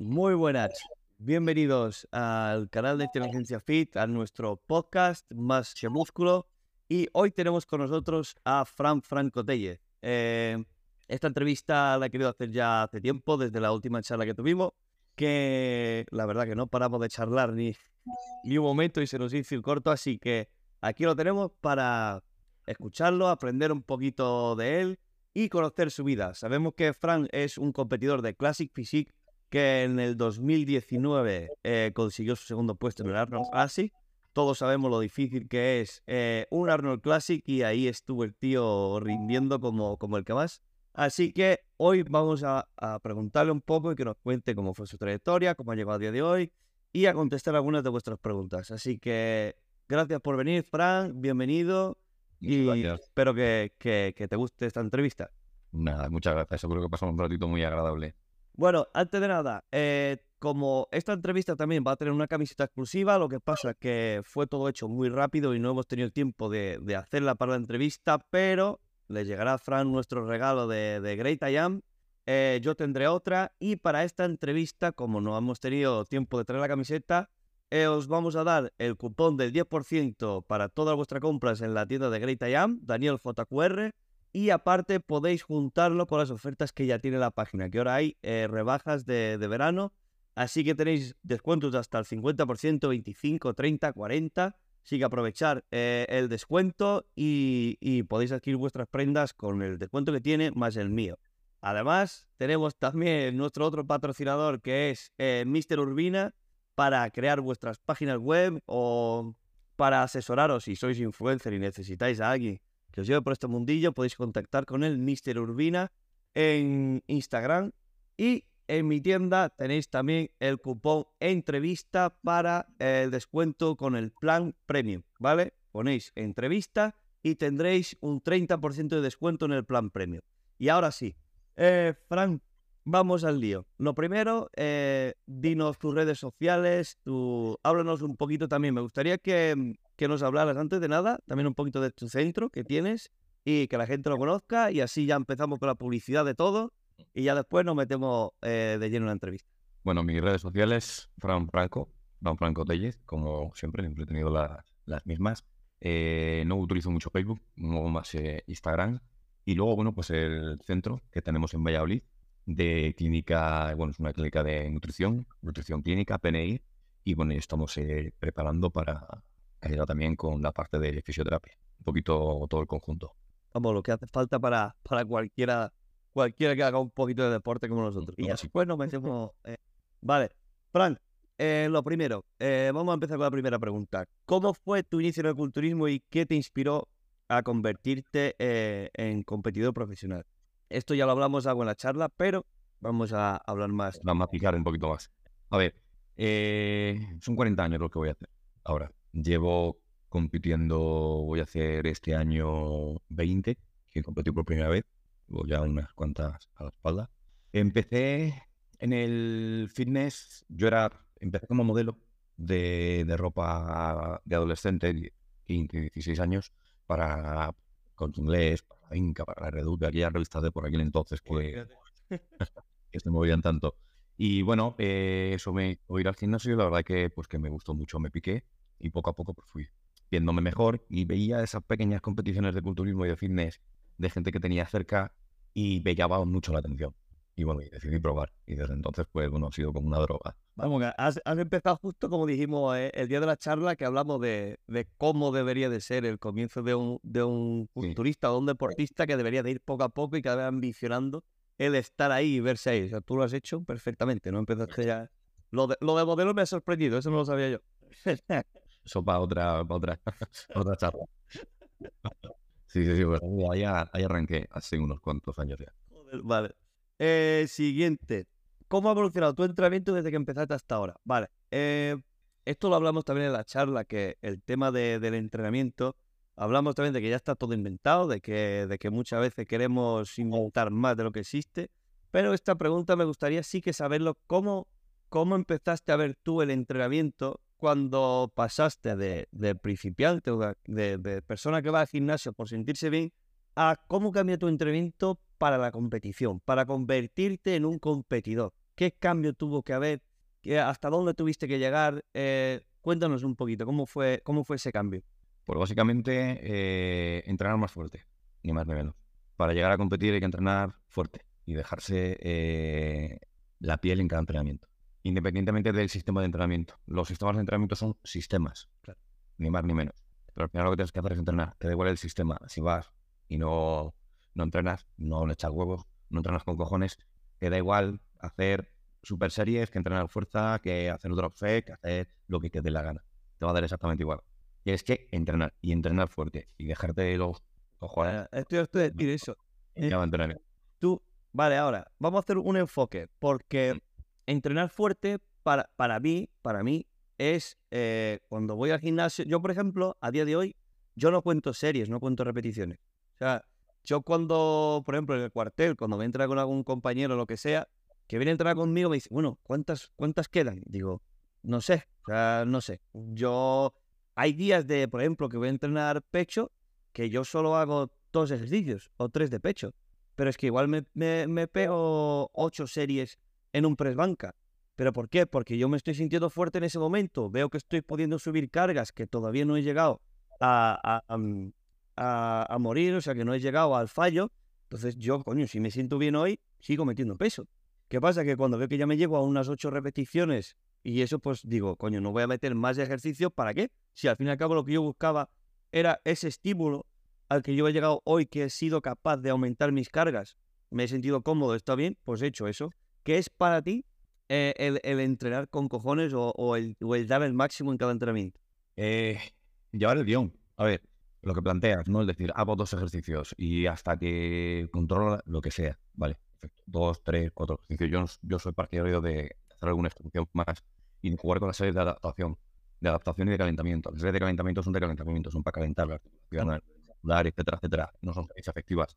Muy buenas. Bienvenidos al canal de Inteligencia Fit, a nuestro podcast Más que Músculo. Y hoy tenemos con nosotros a Fran Franco Telle. Eh, esta entrevista la he querido hacer ya hace tiempo, desde la última charla que tuvimos, que la verdad que no paramos de charlar ni, ni un momento y se nos hizo corto, así que aquí lo tenemos para escucharlo, aprender un poquito de él y conocer su vida. Sabemos que Fran es un competidor de Classic Physique que en el 2019 eh, consiguió su segundo puesto en el Arnold Classic. Todos sabemos lo difícil que es eh, un Arnold Classic y ahí estuvo el tío rindiendo como, como el que más. Así que hoy vamos a, preguntarle un poco y que nos cuente cómo fue su trayectoria, cómo ha llegado a día de hoy y a contestar algunas de vuestras preguntas. Así que gracias por venir, Fran, bienvenido y espero que, que, te guste esta entrevista. Nada, muchas gracias. Seguro que pasamos un ratito muy agradable. Bueno, antes de nada, eh, como esta entrevista también va a tener una camiseta exclusiva, lo que pasa es que fue todo hecho muy rápido y no hemos tenido tiempo de, hacerla para la entrevista, pero le llegará a Fran nuestro regalo de, Great I Am. Eh, yo tendré otra y para esta entrevista, como no hemos tenido tiempo de traer la camiseta, eh, os vamos a dar el cupón del 10% para todas vuestras compras en la tienda de Great I Am, Daniel JQR y aparte podéis juntarlo con las ofertas que ya tiene la página, que ahora hay eh, rebajas de, verano. Así que tenéis descuentos de hasta el 50%, 25, 30, 40. Así que aprovechar eh, el descuento y, podéis adquirir vuestras prendas con el descuento que tiene más el mío. Además, tenemos también nuestro otro patrocinador que es eh, Mr. Urbina para crear vuestras páginas web o para asesoraros si sois influencer y necesitáis a alguien que os lleve por este mundillo, podéis contactar con él, Mr. Urbina, en Instagram. Y en mi tienda tenéis también el cupón entrevista para el descuento con el plan premium, ¿vale? Ponéis entrevista y tendréis un 30% de descuento en el plan premium. Y ahora sí, eh, Frank, vamos al lío. Lo primero, eh, dinos tus redes sociales, tu... háblanos un poquito también. Me gustaría que, que, nos hablaras antes de nada, también un poquito de tu centro que tienes y que la gente lo conozca y así ya empezamos con la publicidad de todo y ya después nos metemos eh, de lleno en la entrevista. Bueno, mis redes sociales, Fran Franco, Fran Franco Telles, como siempre, siempre he tenido las mismas. Eh, no utilizo mucho Facebook, no más Instagram. Y luego, bueno, pues el centro que tenemos en Valladolid, de clínica, bueno, es una clínica de nutrición, nutrición clínica, PNI, y bueno, estamos eh, preparando para ayudar también con la parte de fisioterapia, un poquito todo el conjunto. Vamos, lo que hace falta para, para cualquiera, cualquiera que haga un poquito de deporte como nosotros. Y después nos metemos... Eh, vale, Frank, eh, lo primero, vamos a empezar con la primera pregunta. ¿Cómo fue tu inicio en el culturismo y qué te inspiró a convertirte en competidor profesional? Esto ya lo hablamos algo en la charla, pero vamos a hablar más. Vamos a picar un poquito más. A ver, eh, son 40 años lo que voy a hacer. Ahora, llevo compitiendo, voy a hacer este año 20, que competí por primera vez. Voy ya unas cuantas a la espalda. Empecé en el fitness, yo era, empecé como modelo de, de ropa de adolescente, 15, 16 años, para con inglés, para Inca, para la Reduca, aquellas revistas de por aquel entonces que, que se movían tanto. Y bueno, eh, eso me o ir al gimnasio, la verdad que pues que me gustó mucho, me piqué y poco a poco pues fui viéndome mejor y veía esas pequeñas competiciones de culturismo y de fitness de gente que tenía cerca y me llamaba mucho la atención. Y bueno, y decidí probar. Y desde entonces, pues bueno, ha sido como una droga. Vamos, has, empezado justo como dijimos eh, el día de la charla que hablamos de, cómo debería de ser el comienzo de un, de un culturista o un deportista que debería de ir poco a poco y cada vez ambicionando el estar ahí y verse ahí. O sea, tú lo has hecho perfectamente, ¿no? Empezaste ya... Lo de, lo de modelo me ha sorprendido, eso no lo sabía yo. eso para otra, otra, otra charla. Sí, sí, sí, bueno, ahí, ahí arranqué hace unos cuantos años ya. vale. Eh, siguiente. ¿Cómo ha evolucionado tu entrenamiento desde que empezaste hasta ahora? Vale. Eh, esto lo hablamos también en la charla, que el tema del entrenamiento, hablamos también de que ya está todo inventado, de que, de que muchas veces queremos inventar más de lo que existe. Pero esta pregunta me gustaría sí que saberlo, ¿cómo, cómo empezaste a ver tú el entrenamiento cuando pasaste de, de principiante, de, de persona que va al gimnasio por sentirse bien, a cómo cambia tu entrenamiento para la competición, para convertirte en un competidor. ¿Qué cambio tuvo que haber? ¿Hasta dónde tuviste que llegar? Eh, cuéntanos un poquito, ¿cómo fue, cómo fue ese cambio? Pues básicamente eh, entrenar más fuerte, ni más ni menos. Para llegar a competir hay que entrenar fuerte y dejarse eh, la piel en cada entrenamiento, independientemente del sistema de entrenamiento. Los sistemas de entrenamiento son sistemas, ni más ni menos. Pero al final lo que tienes que hacer es entrenar. Te da igual el sistema. Si vas y no, no entrenas, no le echas huevos, no entrenas con cojones, te da igual hacer super series que entrenar fuerza, que hacer drop set, que hacer lo que te dé la gana. Te va a dar exactamente igual. Tienes que entrenar y entrenar fuerte y dejarte de los cojones. Estoy harto de decir eso. Eh, tú, vale, ahora, vamos a hacer un enfoque, porque mm. entrenar fuerte para, para mí, para mí, es eh, cuando voy al gimnasio. Yo, por ejemplo, a día de hoy, yo no cuento series, no cuento repeticiones. O sea, yo cuando, por ejemplo, en el cuartel, cuando me entra con algún compañero o lo que sea, que viene a entrenar conmigo, me dice, bueno, ¿cuántas, cuántas quedan? Digo, no sé, o sea, no sé. Yo, hay días de, por ejemplo, que voy a entrenar pecho, que yo solo hago dos ejercicios o tres de pecho. Pero es que igual me, me, pego ocho series en un press banca. ¿Pero por qué? Porque yo me estoy sintiendo fuerte en ese momento. Veo que estoy pudiendo subir cargas que todavía no he llegado a, a, a, a, morir, o sea, que no he llegado al fallo. Entonces yo, coño, si me siento bien hoy, sigo metiendo peso. ¿Qué pasa? Que cuando veo que ya me llego a unas ocho repeticiones y eso, pues digo, coño, no voy a meter más ejercicio, ¿para qué? Si al fin y al cabo lo que yo buscaba era ese estímulo al que yo he llegado hoy, que he sido capaz de aumentar mis cargas, me he sentido cómodo, está bien, pues he hecho eso. ¿Qué es para ti eh, el, entrenar con cojones o, el, dar el máximo en cada entrenamiento? Eh, llevar el guion. A ver, lo que planteas, ¿no? Es decir, hago dos ejercicios y hasta que controlo lo que sea, ¿vale? dos, tres, cuatro ejercicios. Yo, yo soy partidario de hacer alguna instrucción más y jugar con las series de adaptación, de adaptación y de calentamiento. Las series de calentamiento son de calentamiento, son para calentar la articulación, etcétera, etcétera. No son series efectivas.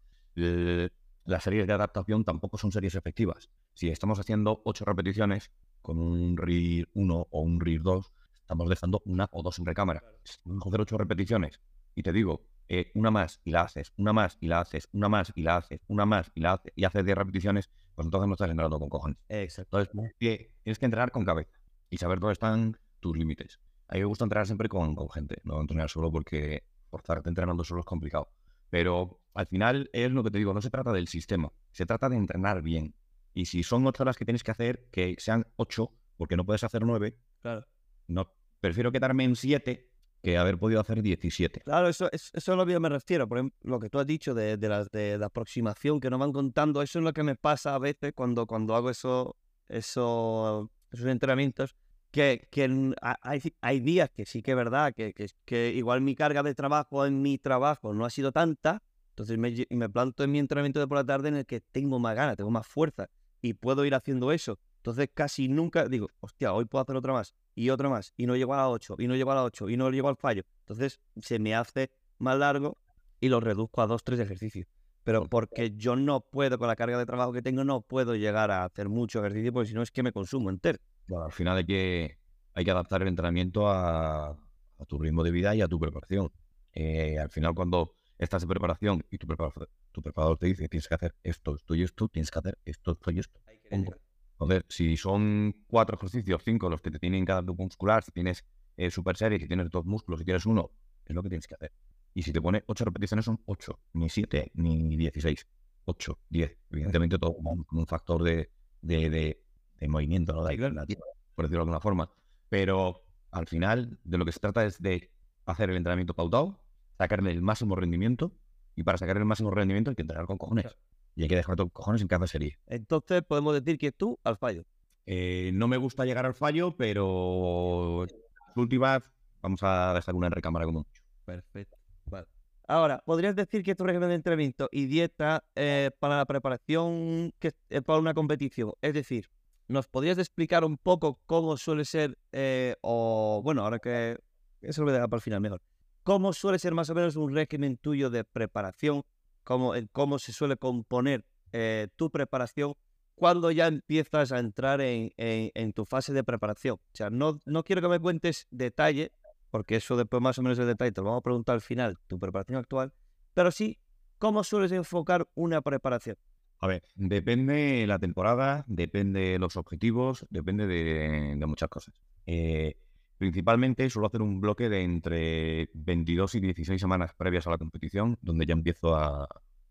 las series de adaptación tampoco son series efectivas. Si estamos haciendo ocho repeticiones con un RIR 1 o un RIR 2, estamos dejando una o dos en recámara. Vamos a hacer ocho repeticiones y te digo, eh, una más y la haces, una más y la haces, una más y la haces, una más y la haces, y haces 10 repeticiones, pues entonces no estás entrenando con cojones. Exacto. Entonces, tienes que entrenar con cabeza y saber dónde están tus límites. A mí me gusta entrenar siempre con, con gente, no entrenar solo porque forzarte entrenando solo es complicado. Pero al final es lo que te digo, no se trata del sistema, se trata de entrenar bien. Y si son 8 horas que tienes que hacer, que sean 8, porque no puedes hacer 9, claro. no, prefiero quedarme en 7 que haber podido hacer 17. Claro, eso, eso es lo que yo me refiero. Por ejemplo, lo que tú has dicho de, de, la, de, la aproximación que nos van contando, eso es lo que me pasa a veces cuando, cuando hago eso, eso, esos entrenamientos. Que, que hay, hay, días que sí que es verdad, que, que, que, igual mi carga de trabajo en mi trabajo no ha sido tanta, entonces me, me planto en mi entrenamiento de por la tarde en el que tengo más ganas, tengo más fuerza y puedo ir haciendo eso. Entonces casi nunca digo, hostia, hoy puedo hacer otra más y otra más y no llego a la 8 y no llego a la 8 y no llego al fallo. Entonces se me hace más largo y lo reduzco a dos, tres ejercicios. Pero porque yo no puedo, con la carga de trabajo que tengo, no puedo llegar a hacer mucho ejercicio porque si no es que me consumo entero. Bueno, al final hay que, hay que adaptar el entrenamiento a, tu ritmo de vida y a tu preparación. Eh, al final cuando estás de preparación y tu preparador, tu preparador te dice que tienes que hacer esto, esto y esto, tienes que hacer esto, esto y esto. Entonces, si son cuatro ejercicios, cinco los que te tienen cada grupo muscular, si tienes eh, super serie, si tienes dos músculos, si tienes uno, es lo que tienes que hacer. Y si te pone ocho repeticiones, son ocho, ni siete, ni dieciséis. Ocho, diez. Evidentemente, todo como un factor de, de, de, movimiento, ¿no? De por decirlo de alguna forma. Pero al final, de lo que se trata es de hacer el entrenamiento pautado, sacarle el máximo rendimiento, y para sacar el máximo rendimiento hay que entrenar con cojones. Y hay que dejar todos cojones en cada serie. Entonces podemos decir que tú al fallo. Eh, no me gusta llegar al fallo, pero últimas vamos a dejar una recámara como mucho. Perfecto. Vale. Ahora, ¿podrías decir que tu régimen de entrenamiento y dieta eh, para la preparación que, eh, para una competición? Es decir, ¿nos podrías explicar un poco cómo suele ser, o bueno, ahora que eso lo voy a dejar para el final mejor, cómo suele ser más o menos un régimen tuyo de preparación cómo, cómo se suele componer eh, tu preparación cuando ya empiezas a entrar en, tu fase de preparación. O sea, no, no quiero que me cuentes detalle, porque eso después más o menos el detalle te lo vamos a preguntar al final, tu preparación actual, pero sí cómo sueles enfocar una preparación. A ver, depende la temporada, depende los objetivos, depende de, de muchas cosas. Eh, principalmente suelo hacer un bloque de entre 22 y 16 semanas previas a la competición, donde ya empiezo a,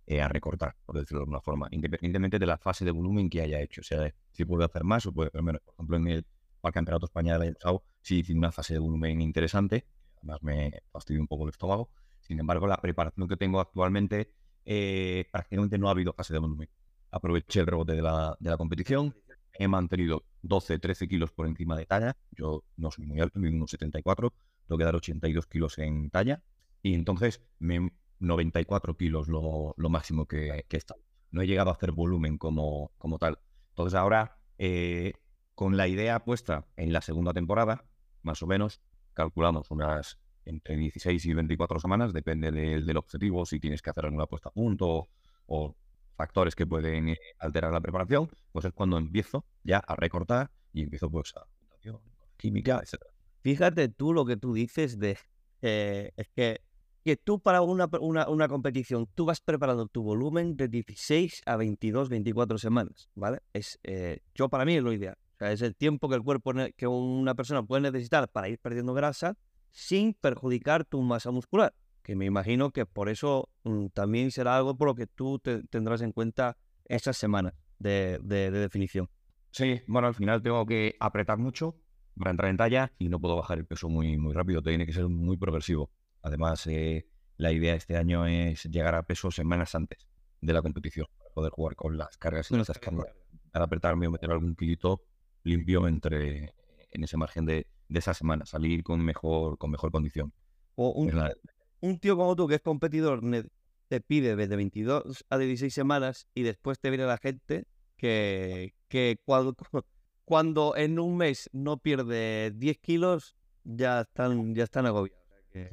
eh, a recortar, por decirlo de alguna forma, independientemente de la fase de volumen que haya hecho. O sea, si puedo hacer más o puede hacer menos. Por ejemplo, en el el Campeonato España del año pasado sí hice una fase de volumen interesante, además me fastidió un poco el estómago. Sin embargo, la preparación que tengo actualmente, eh, prácticamente no ha habido fase de volumen. Aproveché el rebote de la, de la competición, he mantenido 12, 13 kilos por encima de talla. Yo no soy muy alto, mido unos 74, tengo que dar 82 kilos en talla. Y entonces, me, 94 kilos lo, máximo que, que he estado. No he llegado a hacer volumen como, como tal. Entonces ahora eh, con la idea puesta en la segunda temporada, más o menos, calculamos unas entre 16 y 24 semanas, depende del objetivo, si tienes que hacer alguna puesta a punto o factores que pueden eh, alterar la preparación, pues es cuando empiezo ya a recortar y empiezo pues a química, etc. Fíjate tú lo que tú dices de eh, es que, que tú para una, una, competición, tú vas preparando tu volumen de 16 a 22, 24 semanas, ¿vale? Es, eh, yo para mí es lo ideal es el tiempo que el cuerpo, que una persona puede necesitar para ir perdiendo grasa sin perjudicar tu masa muscular. Que me imagino que por eso mm, también será algo por lo que tú tendrás en cuenta esas semanas de, definición. Sí, bueno, al final tengo que apretar mucho para entrar en talla y no puedo bajar el peso muy, muy rápido, tiene que ser muy progresivo. Además, eh, la idea este año es llegar a peso semanas antes de la competición, para poder jugar con las cargas y las cargas. Al apretarme o meter algún kilito, limpio entre en ese margen de, de esa semana, salir con mejor, con mejor condición. O un, un tío como tú que es competidor te pide desde 22 a 16 semanas y después te viene la gente que, que cuando, cuando en un mes no pierde 10 kilos, ya están, ya están agobiados.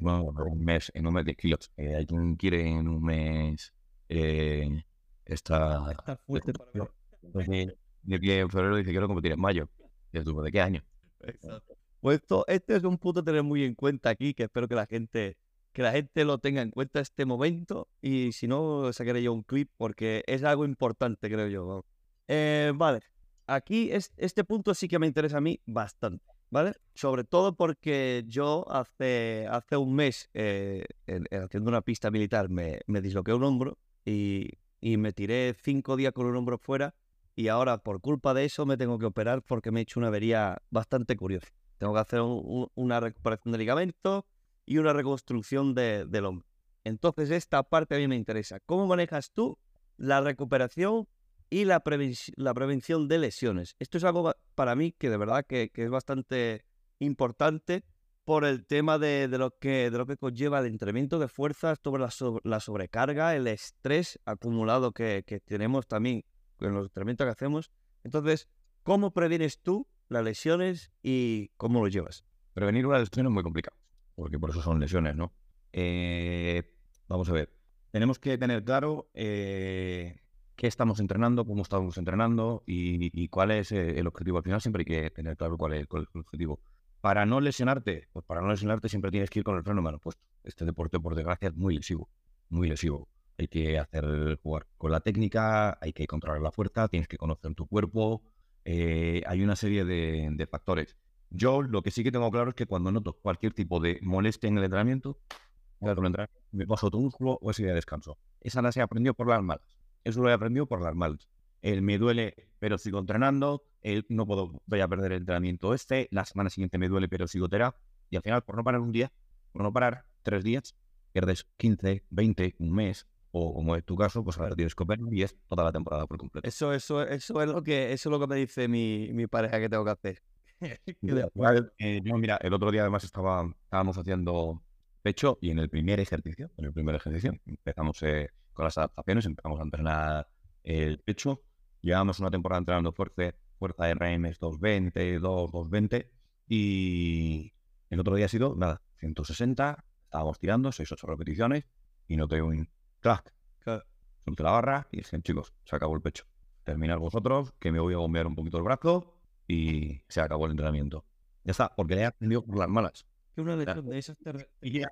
Bueno, en un mes, en un mes 10 kilos. Eh, hay quien quiere en un mes eh, está, fuerte para que en febrero dice quiero competir en mayo. ¿de qué año? Exacto. Pues esto, este es un punto a tener muy en cuenta aquí, que espero que la gente que la gente lo tenga en cuenta este momento y si no, sacaré yo un clip porque es algo importante, creo yo. Eh, vale, aquí es, este punto sí que me interesa a mí bastante, ¿vale? Sobre todo porque yo hace, hace un mes, eh, haciendo una pista militar, me, me disloqué un hombro y, y me tiré cinco días con un hombro fuera y ahora por culpa de eso me tengo que operar porque me he hecho una avería bastante curiosa. Tengo que hacer una recuperación de ligamento y una reconstrucción del hombro. Entonces esta parte a mí me interesa. ¿Cómo manejas tú la recuperación y la, la prevención de lesiones? Esto es algo para mí que de verdad que, es bastante importante por el tema de, lo que, de lo que conlleva el entrenamiento de fuerzas, sobre la, sobrecarga, el estrés acumulado que, que tenemos también con los entrenamientos que hacemos. Entonces, ¿cómo previenes tú las lesiones y cómo lo llevas? Prevenir una lesión es muy complicado, porque por eso son lesiones, ¿no? Eh, vamos a ver, tenemos que tener claro eh, qué estamos entrenando, cómo estamos entrenando y, cuál es eh, el objetivo. Al final siempre hay que tener claro cuál es, el objetivo. Para no lesionarte, pues para no lesionarte siempre tienes que ir con el freno humano puesto. Este deporte, por desgracia, es muy lesivo, muy lesivo hay que hacer jugar con la técnica, hay que controlar la fuerza, tienes que conocer tu cuerpo, eh, hay una serie de, factores. Yo lo que sí que tengo claro es que cuando noto cualquier tipo de molestia en el entrenamiento, me paso tu músculo o ese día de descanso. Esa la se aprendió por las malas. Eso lo he aprendido por las malas. El me duele, pero sigo entrenando. El no puedo, voy a perder el entrenamiento este. La semana siguiente me duele, pero sigo terapia. Y al final, por no parar un día, por no parar tres días, pierdes 15, 20, un mes, o como es tu caso, pues a ver, tienes que y es toda la temporada por completo. Eso, eso, eso es lo que, eso es lo que me dice mi, mi pareja que tengo que hacer. Eh, mira, el otro día además estaba, estábamos haciendo pecho y en el primer ejercicio, en el primer ejercicio, empezamos eh, con las adaptaciones, empezamos a entrenar el pecho, llevamos una temporada entrenando fuerza, fuerza de RMs 220, 2, 220 y el otro día ha sido, nada, 160, estábamos tirando 6, 8 repeticiones y no tengo un clac, solté la barra y dije, chicos, se acabó el pecho. Terminad vosotros, que me voy a bombear un poquito el brazo y se acabó el entrenamiento. Ya está, porque le he aprendido por las malas. Que una de esas y ya,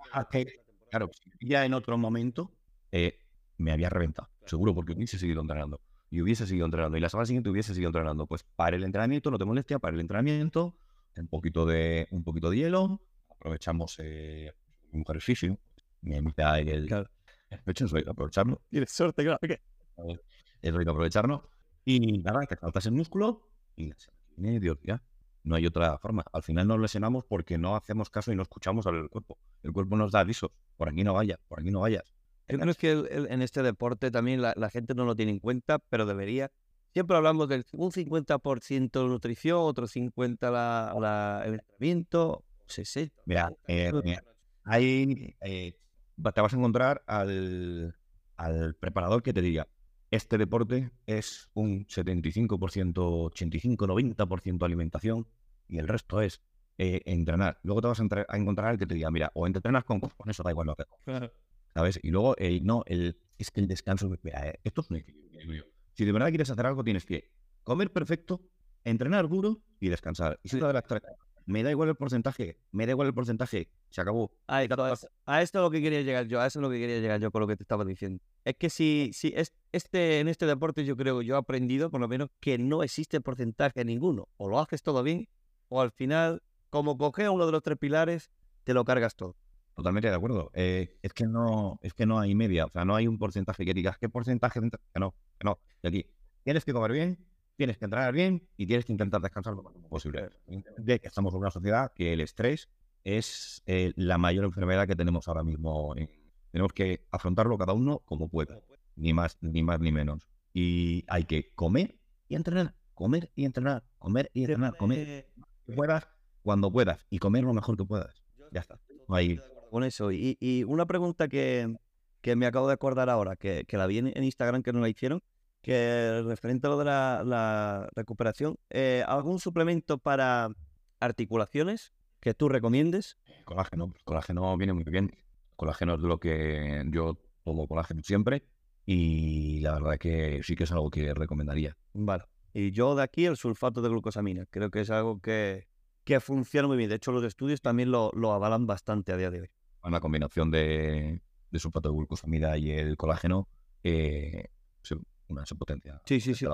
claro, ya en otro momento eh, me había reventado, seguro, porque hubiese seguido entrenando. y hubiese seguido entrenando. Y la semana siguiente hubiese seguido entrenando. Pues para el entrenamiento, no te molestia, para el entrenamiento, un poquito de, un poquito de hielo, aprovechamos eh, un ejercicio, me invita el... Claro. hecho, eso hay que aprovecharlo. Tienes suerte, claro. Eso hay que aprovecharlo. Y nada, te faltas el músculo y la semana ya. No hay otra forma. Al final nos lesionamos porque no hacemos caso y no escuchamos al cuerpo. El cuerpo nos da avisos. Por aquí no vayas, por aquí no vayas. Yo creo que el- el- en este deporte también la, la gente no lo tiene en cuenta, pero debería. Siempre hablamos del un 50% nutrición, otro 50% la, la- el entrenamiento, 60%. Mira, eh, eh, Ahí eh, va- te vas a encontrar al, al preparador que te diga, este deporte es un 75%, 85, 90% alimentación y el resto es eh, entrenar. Luego te vas a, encontrar al que te diga, mira, o entrenas con, con eso da igual lo que comas", ¿sabes? Y luego, eh, no, el, es que el descanso, mira, eh, esto es un equilibrio. Si de verdad quieres hacer algo, tienes que comer perfecto, entrenar duro y descansar. Y si una de las tres, me da igual el porcentaje, me da igual el porcentaje, se acabó. A esto es lo que quería llegar yo, a eso es lo que quería llegar yo con lo que te estaba diciendo. Es que si, si es, este, en este deporte yo creo, yo he aprendido por lo menos que no existe porcentaje ninguno. O lo haces todo bien, o al final, como coges uno de los tres pilares, te lo cargas todo. Totalmente de acuerdo. Eh, es que no, es que no hay media, o sea, no hay un porcentaje que digas qué porcentaje, de entre-?" que no, que no. Y aquí tienes que comer bien, tienes que entrenar bien y tienes que intentar descansar lo máximo posible. De que estamos en una sociedad que el estrés es eh, la mayor enfermedad que tenemos ahora mismo. en- tenemos que afrontarlo cada uno como pueda, ni más, ni más ni menos. Y hay que comer y entrenar, comer y entrenar, comer y entrenar, comer que puedas cuando puedas y comer lo mejor que puedas. Ya está. Ahí. Con eso. Y, y una pregunta que, que me acabo de acordar ahora, que, que la vi en, en Instagram que no la hicieron, que referente a lo de la, la recuperación, eh, ¿algún suplemento para articulaciones que tú recomiendes? Colágeno, el colágeno viene muy bien. Colágeno es de lo que yo tomo colágeno siempre y la verdad que sí que es algo que recomendaría. Vale. Y yo de aquí el sulfato de glucosamina. Creo que es algo que, que funciona muy bien. De hecho, los estudios también lo, lo avalan bastante a día de hoy. Una combinación de, de sulfato de glucosamida y el colágeno, eh, se- una potencia. Sí, sí, sí.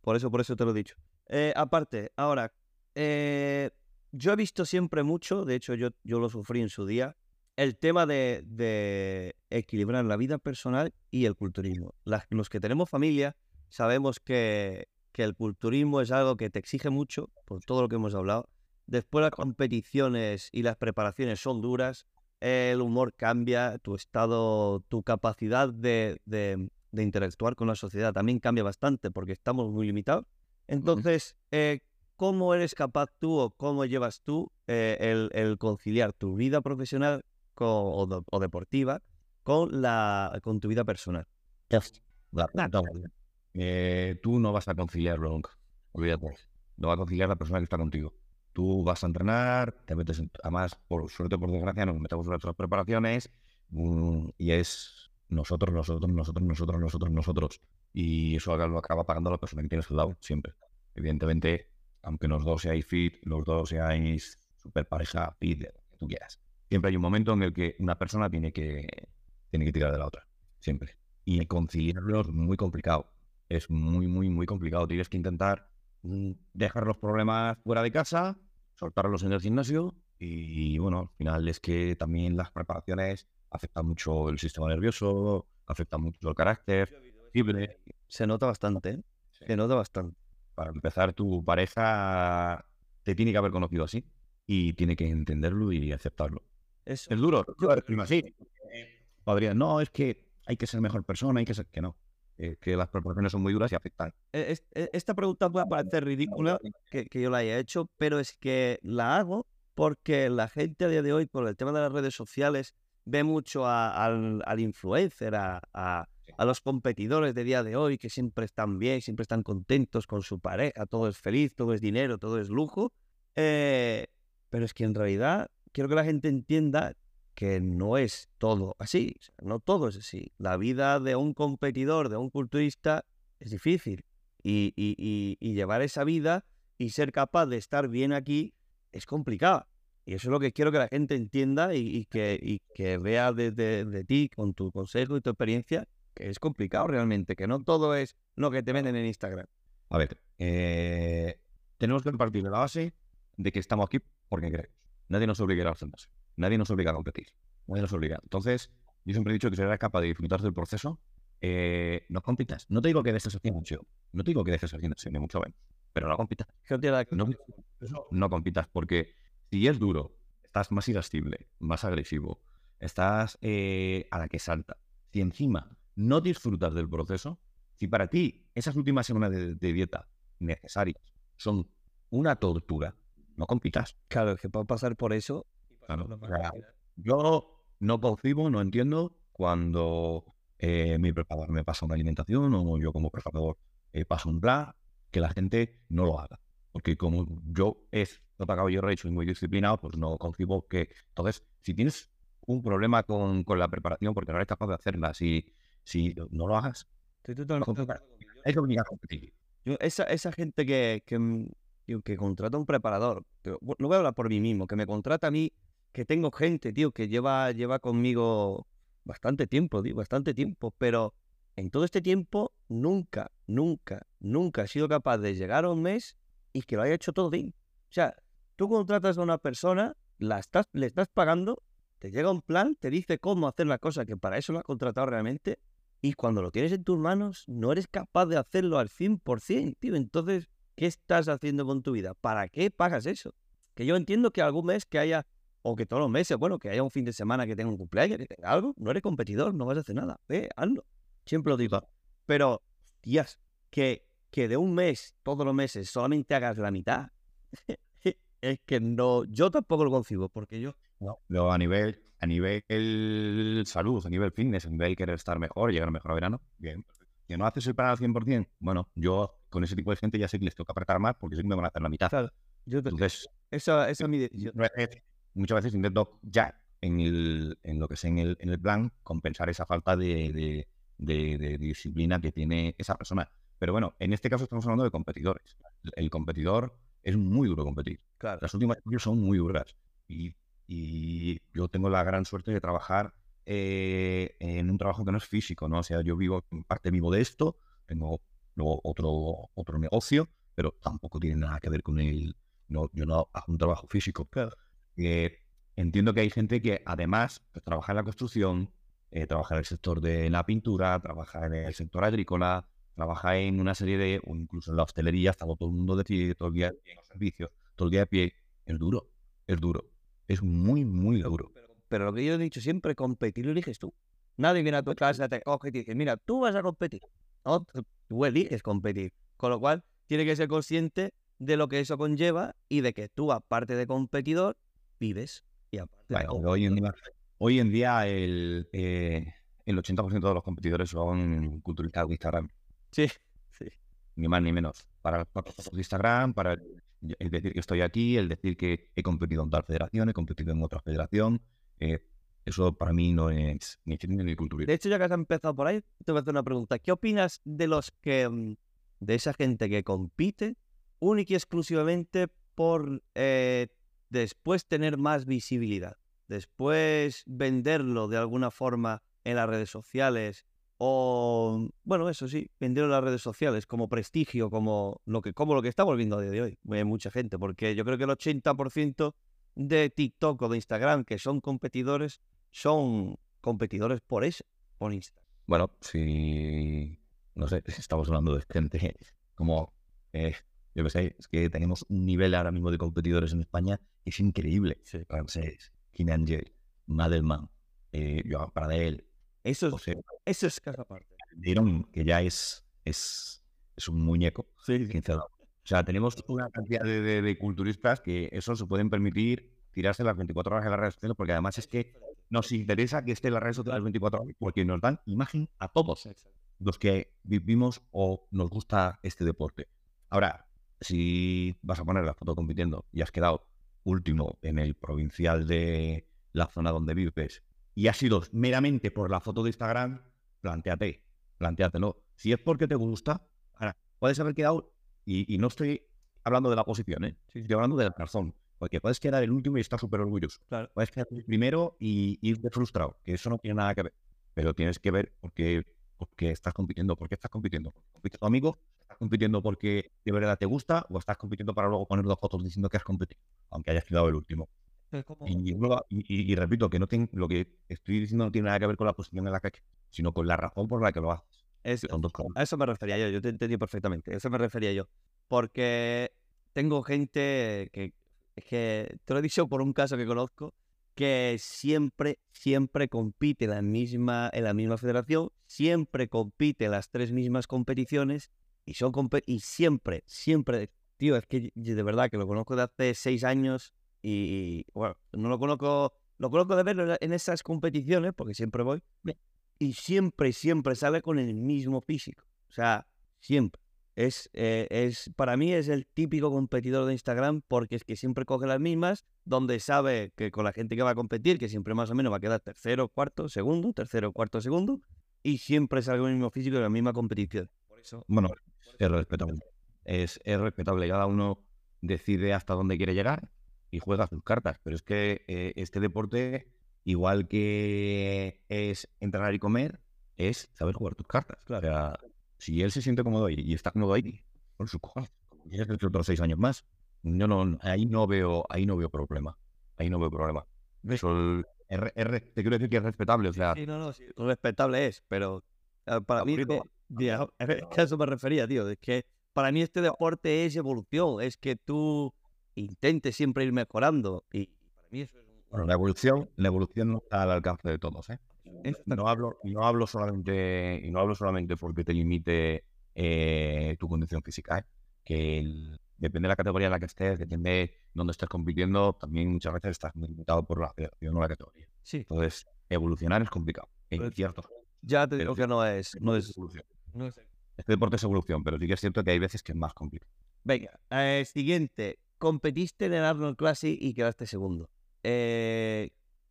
Por eso, por eso te lo he dicho. Eh, aparte, ahora, eh, yo he visto siempre mucho, de hecho yo, yo lo sufrí en su día, el tema de, de equilibrar la vida personal y el culturismo. Las- los que tenemos familia sabemos que, que el culturismo es algo que te exige mucho, por todo lo que hemos hablado. Después las competiciones y las preparaciones son duras, el humor cambia, tu estado, tu capacidad de, de- de interactuar con la sociedad también cambia bastante porque estamos muy limitados. Entonces, eh, ¿cómo eres capaz tú o cómo llevas tú eh, el, el conciliar tu vida profesional con- o, o deportiva con, la, con tu vida personal? La- la- Eh, tú no vas a conciliarlo nunca. Olvídate. No va a conciliar la persona que está contigo. Tú vas a entrenar, te metes en... Además, por suerte, por desgracia, nos metemos en nuestras preparaciones mm, y es nosotros, nosotros, nosotros, nosotros, nosotros, nosotros. Y eso lo acaba pagando la persona que tienes al lado, siempre. Evidentemente, aunque los dos seáis fit, los dos seáis super pareja, fit, lo que tú quieras. Siempre hay un momento en el que una persona tiene que, tiene que tirar de la otra. Siempre. Y conciliarlo es muy complicado. Es muy, muy, muy complicado. Tienes que intentar mm, dejar los problemas fuera de casa, soltarlos en el gimnasio y bueno, al final es que también las preparaciones afectan mucho el sistema nervioso, afectan mucho el carácter. Se nota bastante, ¿eh? Sí. Se nota bastante. Para empezar, tu pareja te tiene que haber conocido así y tiene que entenderlo y aceptarlo. Eso. Es duro, sí. Podría, no, es que hay que ser mejor persona, hay que ser que no. Eh, que las preparaciones son muy duras y afectan. Es- eh, Esta pregunta puede parecer ridícula que, que yo la haya hecho, pero es que la hago porque la gente a día de hoy, por el tema de las redes sociales, ve mucho a- al, al influencer, a, a- a los competidores de día de hoy, que siempre están bien, siempre están contentos con su pareja, todo es feliz, todo es dinero, todo es lujo. Eh, pero es que en realidad quiero que la gente entienda que no es todo así, no todo es así. La vida de un competidor, de un culturista, es difícil. Y, llevar esa vida y ser capaz de estar bien aquí es complicado. Y eso es lo que quiero que la gente entienda y, que, vea desde de ti, con tu consejo y tu experiencia, que es complicado realmente, que no todo es lo que te venden en Instagram. A ver, eh, tenemos que partir de la base de que estamos aquí porque queremos. Nadie nos obliga a hacernos. Nadie nos obliga a competir. Nadie nos obliga. Entonces, yo siempre he dicho que si eres capaz de disfrutar del proceso, eh, no compitas. No te digo que dejes haciendo mucho. No te digo que dejes haciendo ni mucho menos. Pero no compitas. No, no compitas porque si es duro, estás más irascible, más agresivo, estás eh, a la que salta. Si encima no disfrutas del proceso, si para ti esas últimas semanas de, dieta necesarias son una tortura, no compitas. Claro, es que puedo pasar por eso. yo no concibo, no entiendo cuando eh, mi preparador me pasa una alimentación o yo como preparador eh, paso un plan, que la gente no lo haga. Porque como yo es Tota Caballero y soy muy disciplinado, pues no concibo que... Entonces, si tienes un problema con, con, la preparación porque no eres capaz de hacerla. Si, si no lo hagas, Estoy totalmente... es obligado a competir. Yo, esa, esa gente que, que, que contrata un preparador, no voy a hablar por mí mismo, que me contrata a mí, que tengo gente, tío, que lleva, lleva conmigo bastante tiempo, tío, bastante tiempo, pero en todo este tiempo nunca, nunca, nunca he sido capaz de llegar a un mes y que lo haya hecho todo bien. O sea, tú contratas a una persona, la estás, le estás pagando te llega un plan, te dice cómo hacer la cosa, que para eso lo has contratado realmente, y cuando lo tienes en tus manos, no eres capaz de hacerlo al 100%, tío. Entonces, ¿qué estás haciendo con tu vida? ¿Para qué pagas eso? Que yo entiendo que algún mes que haya, o que todos los meses, bueno, que haya un fin de semana que tenga un cumpleaños, que tenga algo, no eres competidor, no vas a hacer nada. Ve, hazlo. Siempre lo digo. Pero, tías, que, que de un mes, todos los meses, solamente hagas la mitad, es que no, yo tampoco lo concibo, porque yo no. a nivel, a nivel salud, a nivel fitness, a nivel querer estar mejor, llegar mejor a verano, bien. Que no haces el plan al 100%, bueno, yo con ese tipo de gente ya sé que les toca apretar más porque sé que me van a hacer la mitad. Yo Entonces, esa es mi decisión. Muchas veces intento ya en, el, en lo que sé en el, en el plan compensar esa falta de, de, de, disciplina que tiene esa persona. Pero bueno, en este caso estamos hablando de competidores. El competidor es muy duro competir. Claro. Las últimas son muy duras. Y y yo tengo la gran suerte de trabajar eh, en un trabajo que no es físico, ¿no? O sea, yo vivo, en parte vivo de esto, tengo luego otro, otro negocio, pero tampoco tiene nada que ver con el... No, yo no hago un trabajo físico. Eh, entiendo que hay gente que además pues, trabaja en la construcción, eh, trabaja en el sector de la pintura, trabaja en el sector agrícola, trabaja en una serie de, o incluso en la hostelería, está todo el mundo de pie, todo el día en los servicios, todo el día de pie. Es duro, es duro. Es muy, muy duro. Pero, lo que yo he dicho siempre, competir lo eliges tú. Nadie viene a tu casa, te coge y te dice, mira, tú vas a competir. No, tú eliges competir. Con lo cual, tienes que ser consciente de lo que eso conlleva y de que tú, aparte de competidor, vives. Y aparte hoy, en día, hoy en día el, eh, el 80% de los competidores son culturizados de Instagram. Sí, sí. Ni más ni menos. Para, para Instagram, para el decir que estoy aquí, el decir que he competido en tal federación, he competido en otra federación, eh, eso para mí no es ni ni cultura. De hecho, ya que has empezado por ahí, te voy a hacer una pregunta. ¿Qué opinas de los que, mm, de esa gente que compite única y exclusivamente por eh, después tener más visibilidad? Después venderlo de alguna forma en las redes sociales o, bueno, eso sí, vendieron las redes sociales como prestigio, como lo que, como lo que está volviendo a día de hoy. Mucha gente, porque yo creo que el 80% de TikTok o de Instagram que son competidores son competidores por eso, por Instagram. Bueno, si, no sé, estamos hablando de gente como, eh, yo qué sé, es que tenemos un nivel ahora mismo de competidores en España que es increíble. Sí. Francés, Kinangel, Madelman, eh, Joan Pradel, eso es, eso es casa aparte. Dieron que ya es, es, es un muñeco. Sí, O sea, tenemos una cantidad de, de, culturistas que eso se pueden permitir tirarse las 24 horas en las redes sociales, porque además es que nos interesa que esté en las redes sociales las 24 horas, porque nos dan imagen a todos los que vivimos o nos gusta este deporte. Ahora, si vas a poner la foto compitiendo y has quedado último en el provincial de la zona donde vives y ha sido meramente por la foto de Instagram, planteate, planteatelo. Si es porque te gusta, ahora, puedes haber quedado, y, no estoy hablando de la posición, ¿eh? estoy hablando de la razón, porque puedes quedar el último y estar súper orgulloso. Claro. Puedes quedar el primero y irte frustrado, que eso no tiene nada que ver. Pero tienes que ver porque porque estás compitiendo. ¿Por qué estás compitiendo? ¿Porque compite tu amigo? ¿Estás compitiendo porque de verdad te gusta? ¿O estás compitiendo para luego poner dos fotos diciendo que has competido? Aunque hayas quedado el último. Y, y, repito que no tiene, lo que estoy diciendo no tiene nada que ver con la posición en la que sino con la razón por la que lo haces. A eso me refería yo, yo te entendí perfectamente, a eso me refería yo. Porque tengo gente que, que, te lo he dicho por un caso que conozco, que siempre, siempre compite en la misma, en la misma federación, siempre compite en las tres mismas competiciones y, son y siempre, siempre, tío, es que de verdad que lo conozco de hace seis años y, bueno, no lo conozco, lo conozco de verlo en esas competiciones porque siempre voy y siempre, siempre sale con el mismo físico, o sea, siempre. Es, eh, es, para mí es el típico competidor de Instagram porque es que siempre coge las mismas, donde sabe que con la gente que va a competir, que siempre más o menos va a quedar tercero, cuarto, segundo, tercero, cuarto, segundo, y siempre sale con el mismo físico en la misma competición. Por eso, bueno, es respetable. Es, es respetable. Cada uno decide hasta dónde quiere llegar y juega sus cartas. Pero es que eh, este deporte, igual que es entrenar y comer, es saber jugar tus cartas. Claro. O sea, si él se siente cómodo ahí y está cómodo ahí, por su cojones, tienes otros seis años más. Yo no, ahí no veo, ahí no veo problema. Ahí no veo problema. Eso, te quiero decir que es respetable, o sea. Sí, no, no, sí, respetable es, pero eh, para mí, es que a eso me refería, tío. Es que para mí este deporte es evolución, es que tú intentes siempre ir mejorando. Y para mí eso es bueno, la evolución, la evolución no está al alcance de todos, ¿eh? No hablo, no hablo solamente, y no hablo solamente porque te limite eh, tu condición física, ¿eh? que depende de la categoría en la que estés, depende de dónde estés compitiendo, también muchas veces estás limitado por la federación o la categoría. Sí. Entonces, evolucionar es complicado. En pues cierto. Ya te digo que no es, no es, evolución. Este deporte es evolución, pero sí que es cierto que hay veces que es más complicado. Venga, eh, siguiente. Competiste en el Arnold Classic y quedaste segundo.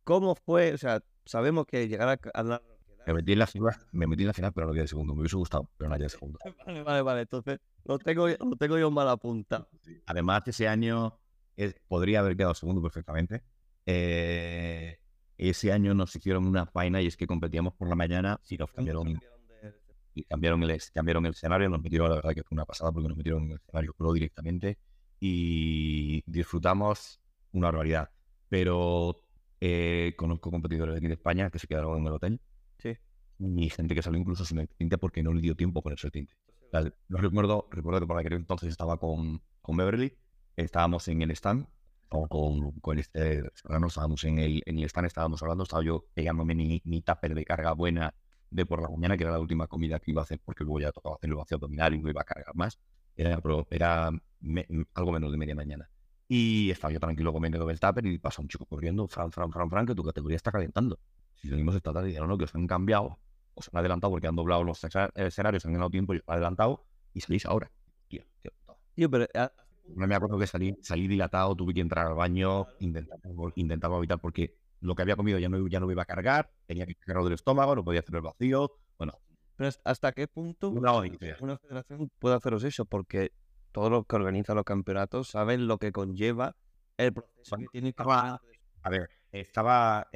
¿Cómo fue? O sea, sabemos que llegar a. Me metí, en la final, me metí en la final, pero no quedé segundo. Me hubiese gustado, pero no quedé segundo. Vale, vale, vale. Entonces, lo tengo, lo tengo yo mal apuntado. Además, ese año podría haber quedado segundo perfectamente. Eh, ese año nos hicieron una faena y es que competíamos por la mañana y nos cambiaron, y cambiaron, el, cambiaron el escenario. Nos metieron, la verdad que fue una pasada porque nos metieron en el escenario pro directamente y disfrutamos una barbaridad. Pero eh, conozco competidores de aquí de España que se quedaron en el hotel. Sí. Y gente que salió incluso sin el tinte porque no le dio tiempo ponerse el tinte. no recuerdo, recuerdo que por aquel entonces estaba con, con Beverly, estábamos en el stand, o con, con este, no estábamos en el, en el stand, estábamos hablando, estaba yo pegándome mi, mi tupper de carga buena de por la mañana, que era la última comida que iba a hacer, porque luego ya tocaba hacer el vacío abdominal y no iba a cargar más. Era, era algo menos de media mañana. Y estaba yo tranquilo comiendo el tupper y pasa un chico corriendo, Fran, Fran, Fran, Fran, que tu categoría está calentando. Si seguimos esta tarde, dijeron, no, que os han cambiado, os han adelantado porque han doblado los escenarios, han ganado tiempo y os han adelantado y salís ahora. Tío, tío, pero... Ah, no me acuerdo que salí, salí dilatado, tuve que entrar al baño, intentaba, intentaba evitar porque lo que había comido ya no, ya no iba a cargar, tenía que cargarlo del estómago, no podía hacer el vacío. Bueno. Pero ¿hasta qué punto una federación puede haceros eso? Porque todos los que organizan los campeonatos saben lo que conlleva el proceso que tiene que A ver, estaba.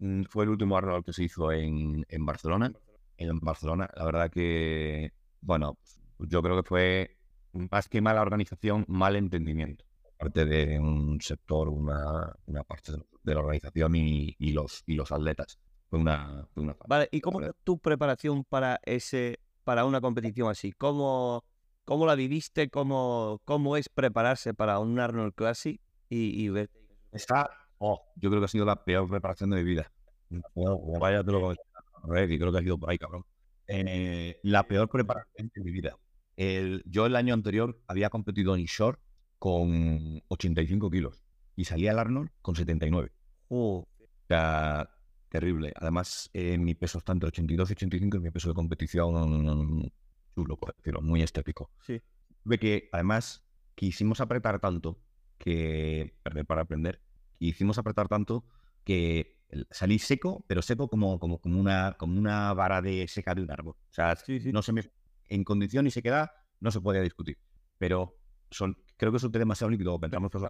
Mm, fue el último Arnold que se hizo en, en Barcelona. En Barcelona, la verdad que. Bueno, yo creo que fue más que mala organización, mal entendimiento. Parte de un sector, una, una parte de la organización y, y, los, y los atletas. Fue una, una Vale, ¿y cómo es tu preparación para ese para una competición así? ¿Cómo, ¿Cómo la viviste? ¿Cómo, cómo es prepararse para un Arnold Classic y, y ver? Está, oh, yo creo que ha sido la peor preparación de mi vida. vaya, te lo creo que ha sido por ahí, cabrón. Eh, la peor preparación de mi vida. El, yo el año anterior había competido en short con 85 kilos y salía al Arnold con 79. Oh. O sea, terrible. Además, eh, mi peso está entre 82 y 85 y mi peso de competición chulo, por decirlo, muy estético. Sí. Ve que además quisimos apretar tanto que, para aprender, hicimos apretar tanto que salí seco, pero seco como, como, como, una, como una vara de seca de un árbol. O sea, no se me, en condición y queda no se podía discutir. Pero son, creo que tema demasiado líquido, pensamos que es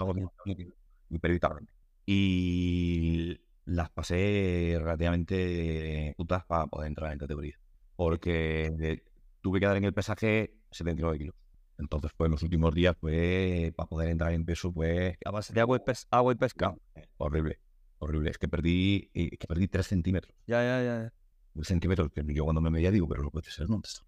Y las pasé relativamente putas para poder entrar en categoría porque tuve que dar en el pesaje 79 kilos. Entonces, pues, los últimos días, pues, para poder entrar en peso, pues... A base de agua y, pes- agua y pescado. Horrible, horrible. Es que perdí, eh, que perdí 3 centímetros. Ya, ya, ya. 3 centímetros que yo cuando me medía digo, pero no puede ser, ¿dónde está?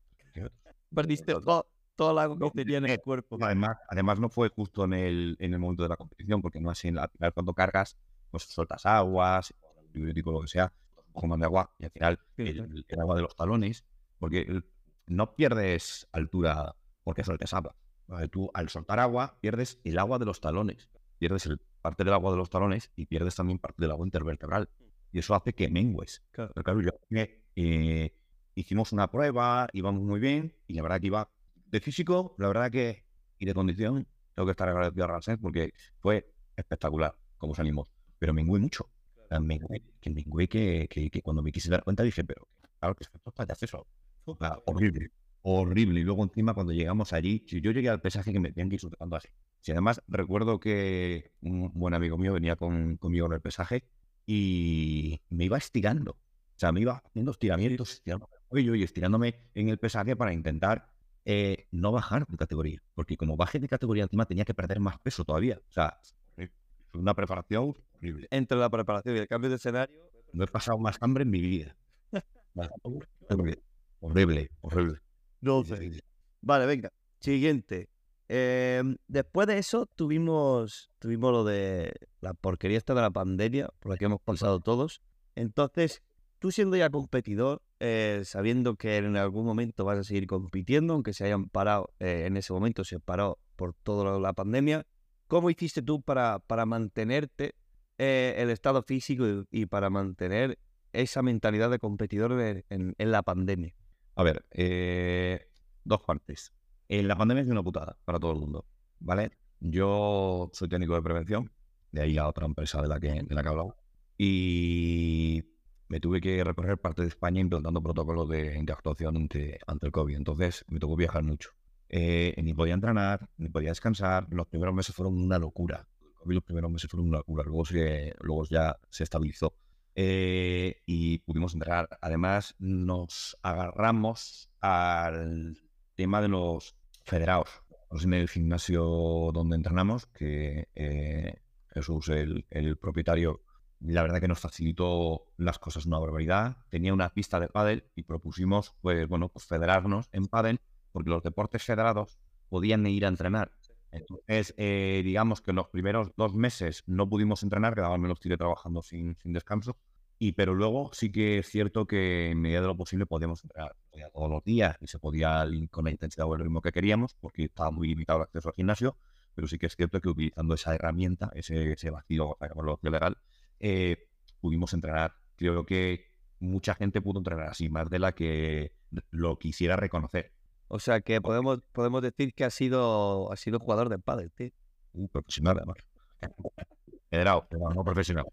Perdiste to- toda la agua que tenía en el cuerpo. Además, además no fue justo en el, en el momento de la competición, porque no así en la, al final cuando cargas, pues sueltas aguas, antibiótico, lo que sea, un de agua, y al final el, el agua de los talones, porque el- no pierdes altura porque sueltes agua. ¿vale? Tú al soltar agua pierdes el agua de los talones, pierdes el- parte del agua de los talones y pierdes también parte del agua intervertebral. Y eso hace que mengues. Claro. Claro, yo, eh, hicimos una prueba, íbamos muy bien, y la verdad que iba de físico, la verdad que, y de condición, tengo que estar agradecido a Ramsés porque fue espectacular como salimos. Pero mengué mucho. O sea, mengué, que mengué que, que, que cuando me quise dar cuenta dije, pero claro que esto es payaso. O sea, horrible, horrible. Y luego encima cuando llegamos allí, yo llegué al pesaje que me tenían que ir sujetando así. Si además recuerdo que un buen amigo mío venía con, conmigo en el pesaje y me iba estirando. O sea, me iba haciendo estiramientos, cuello y estirándome en el pesaje para intentar eh, no bajar de categoría. Porque como bajé de categoría encima tenía que perder más peso todavía. O sea. Fue una preparación horrible. Entre la preparación y el cambio de escenario. No he pasado más hambre en mi vida. horrible, horrible. No sé. Vale, venga. Siguiente. Em, después de eso tuvimos, tuvimos lo de la porquería esta de la pandemia, por la que hemos pasado todos. Entonces, tú siendo ya competidor, eh, sabiendo que en algún momento vas a seguir compitiendo, aunque se hayan parado, eh, en ese momento se paró por toda la pandemia, ¿cómo hiciste tú para, para mantenerte eh, el estado físico y, y para mantener esa mentalidad de competidor en- en- en la pandemia? A ver, eh, dos partes. Eh, la pandemia es una putada para todo el mundo, ¿vale? Yo soy técnico de prevención, de ahí a otra empresa de la que, de la que he hablado, y me tuve que recorrer parte de España implantando protocolos de, de actuación ante, ante el COVID. Entonces me tocó viajar mucho. Eh, ni podía entrenar, ni podía descansar. Los primeros meses fueron una locura. El COVID los primeros meses fueron una locura. Luego, se, luego ya se estabilizó. Eh, y pudimos entrenar. Además, nos agarramos al tema de los federados. En el gimnasio donde entrenamos, que eh, Jesús, el, el propietario, la verdad que nos facilitó las cosas una barbaridad. Tenía una pista de pádel y propusimos, pues bueno, pues federarnos en pádel, porque los deportes federados podían ir a entrenar. Entonces, eh, digamos que los primeros dos meses no pudimos entrenar, quedaban menos tiré trabajando sin, sin descanso. Y pero luego sí que es cierto que en medida de lo posible podíamos entrenar podía todos los días y se podía con la intensidad o el ritmo que queríamos, porque estaba muy limitado el acceso al gimnasio. Pero sí que es cierto que utilizando esa herramienta, ese, ese vacío legal, eh, pudimos entrenar. Creo que mucha gente pudo entrenar así, más de la que lo quisiera reconocer. O sea que podemos, podemos decir que ha sido, ha sido jugador de pádel, tío. Un profesional, además. Federado, no profesional.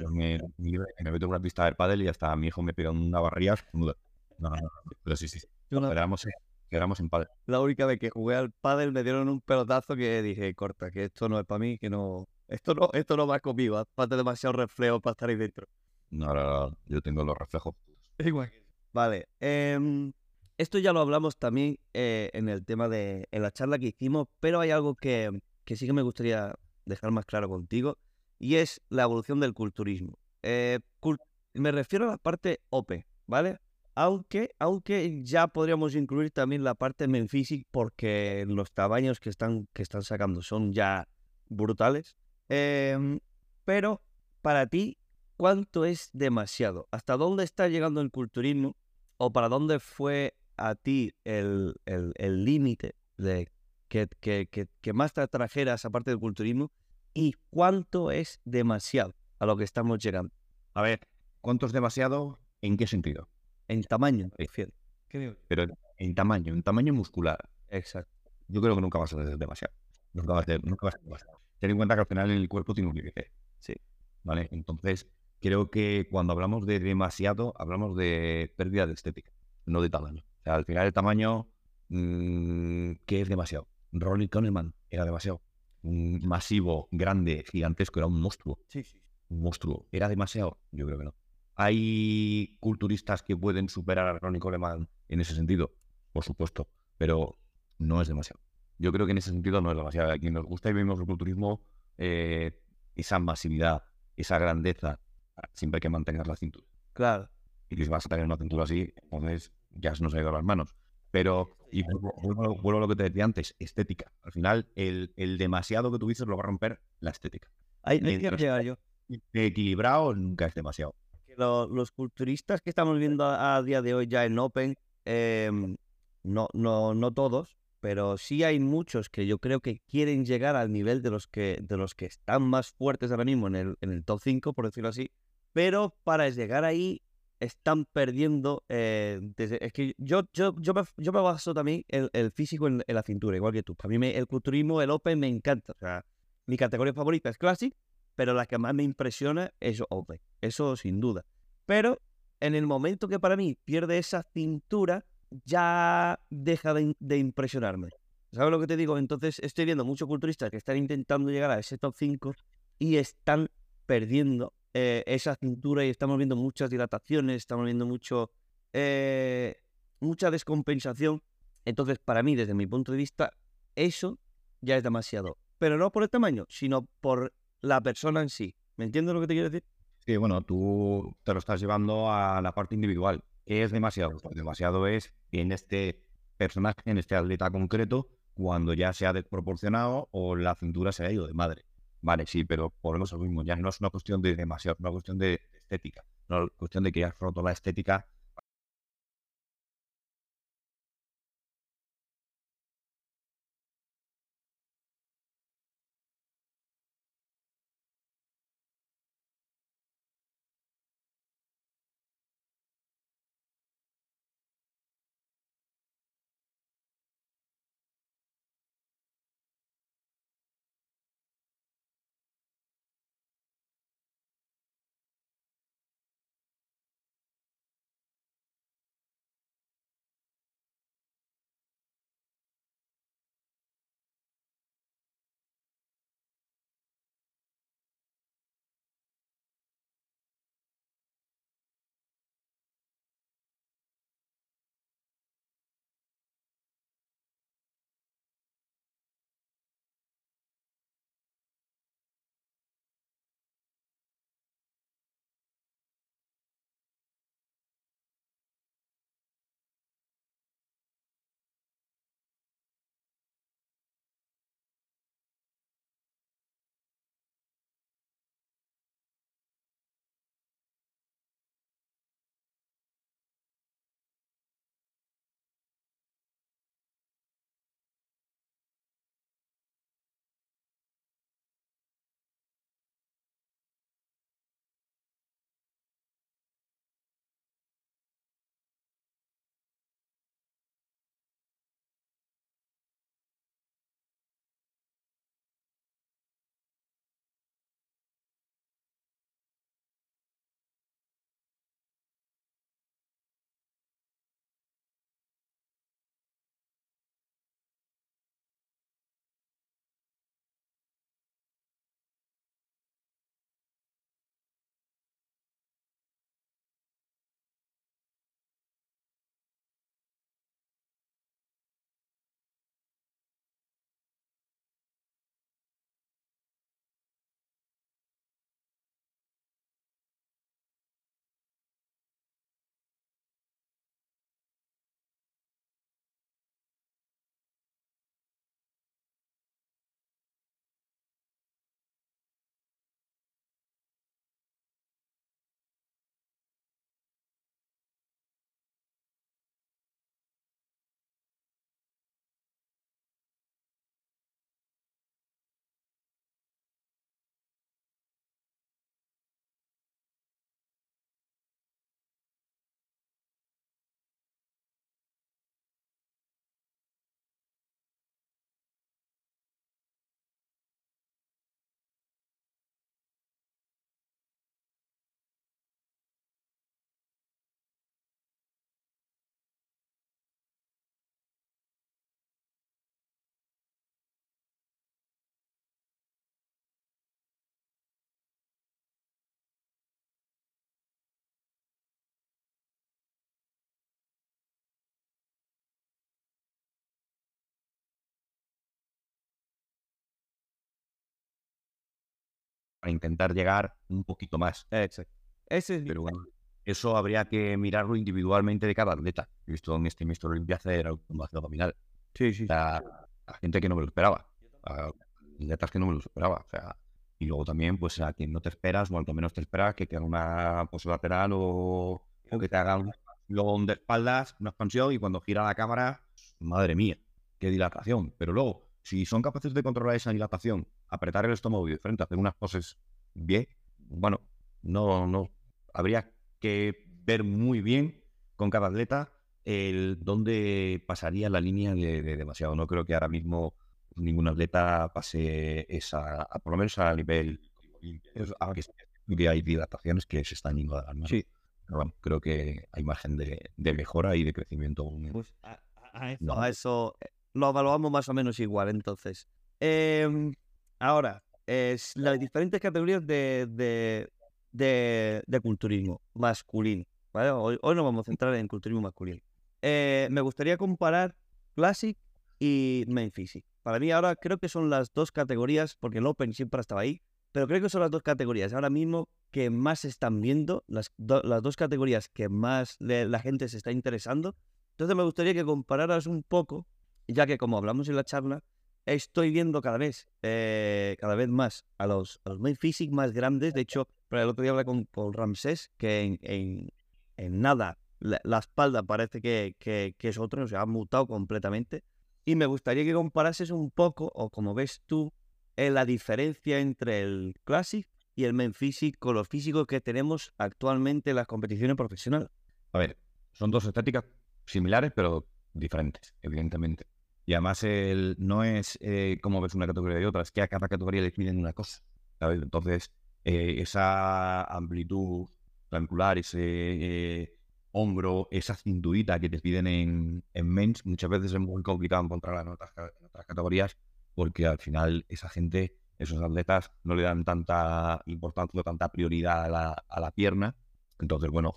Yo me, me, me meto en una pista de pádel y hasta mi hijo me pega una barriga. No, no, no, pero sí, sí. Quedamos, quedamos en pádel. la única vez que jugué al pádel me dieron un pelotazo que dije, corta, que esto no es para mí, que no, esto no, esto no va conmigo, hace falta demasiado reflejo para estar ahí dentro. No, no, no, yo tengo los reflejos. Igual. Vale, em, esto ya lo hablamos también eh, en el tema de, en la charla que hicimos, pero hay algo que, que sí que me gustaría dejar más claro contigo, y es la evolución del culturismo. Eh, me refiero a la parte OP, ¿vale? Aunque, aunque ya podríamos incluir también la parte Menfisic porque los tamaños que están, que están sacando son ya brutales. Em, pero para ti, ¿cuánto es demasiado? ¿Hasta dónde está llegando el culturismo? ¿O para dónde fue a ti el el- el límite de que, que, que, que más te atrajera esa parte del culturismo? ¿Y cuánto es demasiado a lo que estamos llegando? A ver, ¿cuánto es demasiado? ¿En qué sentido? En tamaño, refiero. ¿Qué? Pero en tamaño, en tamaño muscular. Exacto. Yo creo que nunca va a ser demasiado. Nunca va a ser, nunca va a ser demasiado. Ten en cuenta que al final el cuerpo tiene un límite. Sí. ¿Vale? Entonces, creo que cuando hablamos de demasiado, hablamos de pérdida de estética, no de tamaño. Sea, al final el tamaño, mm, ¿qué es demasiado? Ronnie Coleman era demasiado. Un masivo, grande, gigantesco, era un monstruo. Sí, sí. Un monstruo. ¿Era demasiado? Yo creo que no. ¿Hay culturistas que pueden superar a Ronnie Coleman en ese sentido? Por supuesto, pero no es demasiado. Yo creo que en ese sentido no es demasiado. A quien nos gusta y vemos el culturismo, eh, esa masividad, esa grandeza, siempre hay que mantener la cintura. Claro. Y si vas a tener una cintura así, entonces ya se nos ha ido a las manos. Pero, y vuelvo, vuelvo a lo que te decía antes, estética. Al final, el, el demasiado que tú dices lo va a romper la estética. Ahí llegar yo. equilibrado nunca es demasiado. que lo- los culturistas que estamos viendo a, a día de hoy ya en Open, em, no, no, no todos, pero sí hay muchos que yo creo que quieren llegar al nivel de los que, de los que están más fuertes ahora mismo en el, en el top 5, por decirlo así, pero para llegar ahí están perdiendo. eh, es que yo, yo, yo, me, yo baso también el, el físico en, la cintura, igual que tú. Para mí el culturismo, el Open me encanta. Mi categoría favorita es Classic, pero la que más me impresiona es Open. Eso sin duda. Pero en el momento que para mí pierde esa cintura, ya deja de, de impresionarme. ¿Sabes lo que te digo? Entonces estoy viendo muchos culturistas que están intentando llegar a ese top 5 y están perdiendo eh, esa cintura y estamos viendo muchas dilataciones, estamos viendo mucho, eh, mucha descompensación. Entonces, para mí, desde mi punto de vista, eso ya es demasiado. Pero no por el tamaño, sino por la persona en sí. ¿Me entiendes lo que te quiero decir? Sí, bueno, tú te lo estás llevando a la parte individual. ¿Qué es demasiado? Pues demasiado es en este personaje, en este atleta concreto, cuando ya se ha desproporcionado o la cintura se ha ido de madre. Vale, sí, pero volvemos a lo mismo. Ya no es una cuestión de demasiado, es una cuestión de estética. No es cuestión de que has roto la estética para intentar llegar un poquito más. Exacto. Ese es Pero bueno, eso habría que mirarlo individualmente de cada atleta. He visto en este Mr. Olympia hacer automación abdominal. Sí, sí. O sea, a gente que no me lo esperaba. A atletas que no me lo esperaba. O sea, y luego también, pues a quien no te esperas, o al que menos te esperas, que te haga una pose lateral o, o que te haga una expansión de espaldas, una expansión, y cuando gira la cámara, madre mía, qué dilatación. Pero luego, si son capaces de controlar esa dilatación, apretar el estómago y de frente hacer unas poses bien, bueno, no, no. Habría que ver muy bien con cada atleta el dónde pasaría la línea de, de demasiado. No creo que ahora mismo ningún atleta pase esa, a- por lo menos a nivel que hay dilataciones que se están yendo de las manos. Sí. Pero bueno, creo que hay margen de, de mejora y de crecimiento. aún. Pues a, a- a eso, No. a eso, eh, lo evaluamos más o menos igual, entonces. Em, ahora, es las diferentes categorías de, de, de, de culturismo masculino. ¿vale? Hoy, hoy nos vamos a centrar en culturismo masculino. Eh, me gustaría comparar Classic y Main Physique. Para mí ahora creo que son las dos categorías, porque el Open siempre estaba ahí, pero creo que son las dos categorías ahora mismo que más se están viendo, las, do- las dos categorías que más le- la gente se está interesando. Entonces me gustaría que compararas un poco, ya que como hablamos en la charla, estoy viendo cada vez, eh, cada vez más a los, a los physique más grandes. De hecho, el otro día hablé con, con Ramsés, que en, nada la, espalda parece que, es otro, o sea, ha mutado completamente. Y me gustaría que comparases un poco, o como ves tú, eh, la diferencia entre el Classic y el main physique con los físicos que tenemos actualmente en las competiciones profesionales. A ver, son dos estéticas similares, pero diferentes, evidentemente. Y además el, no es eh, como ves una categoría y otra, es que a cada categoría le piden una cosa. ¿sabes? Entonces, eh, esa amplitud clavicular, ese eh, hombro, esa cinturita que te piden en, en mens, muchas veces es muy complicado encontrarla en otras, en otras categorías, porque al final esa gente, esos atletas, no le dan tanta importancia o tanta prioridad a la, a la pierna. Entonces, bueno,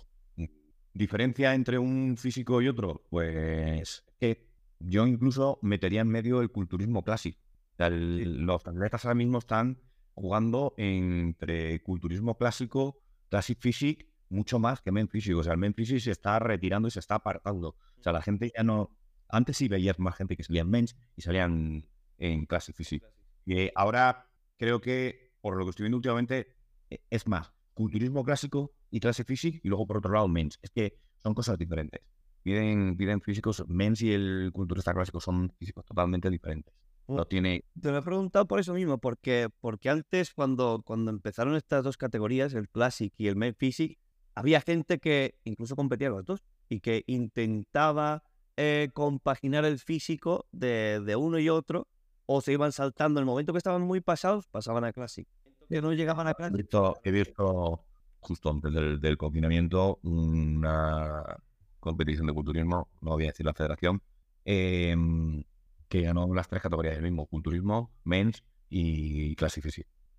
¿Diferencia entre un físico y otro? Pues que yo incluso metería en medio el culturismo clásico. O sea, el- los atletas ahora mismo están jugando entre culturismo clásico, classic physique, mucho más que men físico. O sea, el men físico se está retirando y se está apartando. O sea, la gente ya no... Antes sí veías más gente que salía en mens y salían en classic physique. Y eh, ahora creo que, por lo que estoy viendo últimamente, eh, es más culturismo clásico y clase physique y luego por otro lado mens. Es que son cosas diferentes. Piden, piden físicos, mens y el culturista clásico son físicos totalmente diferentes. No tiene... Te lo he preguntado por eso mismo, porque, porque antes cuando, cuando empezaron estas dos categorías, el Classic y el Main Physique, había gente que incluso competía los dos y que intentaba eh, compaginar el físico de, de uno y otro o se iban saltando. En el momento que estaban muy pasados, pasaban a Classic. Que no llegaban a He Classic. visto, he visto justo antes del, del confinamiento una competición de culturismo, no voy a decir la federación, em, que ganó las tres categorías del mismo, culturismo, mens y clase.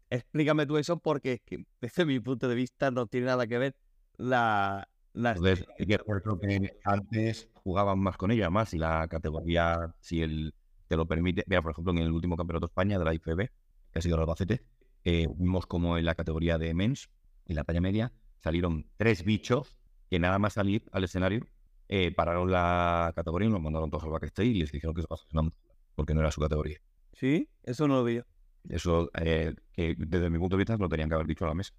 Explícame tú eso porque es que, desde mi punto de vista no tiene nada que ver la... la Entonces, que antes jugaban más con ella, más, y la categoría, si el te lo permite, mira, por ejemplo, en el último campeonato de España de la IFB, que ha sido el Albacete, eh, vimos como en la categoría de mens, en la talla media, salieron tres bichos que nada más salir al escenario, eh, pararon la categoría y nos mandaron todos al backstage y les dijeron que se pasaran porque no era su categoría. ¿Sí? Eso no lo vi yo. Eso, eh, que desde mi punto de vista, lo tenían que haber dicho a la mesa.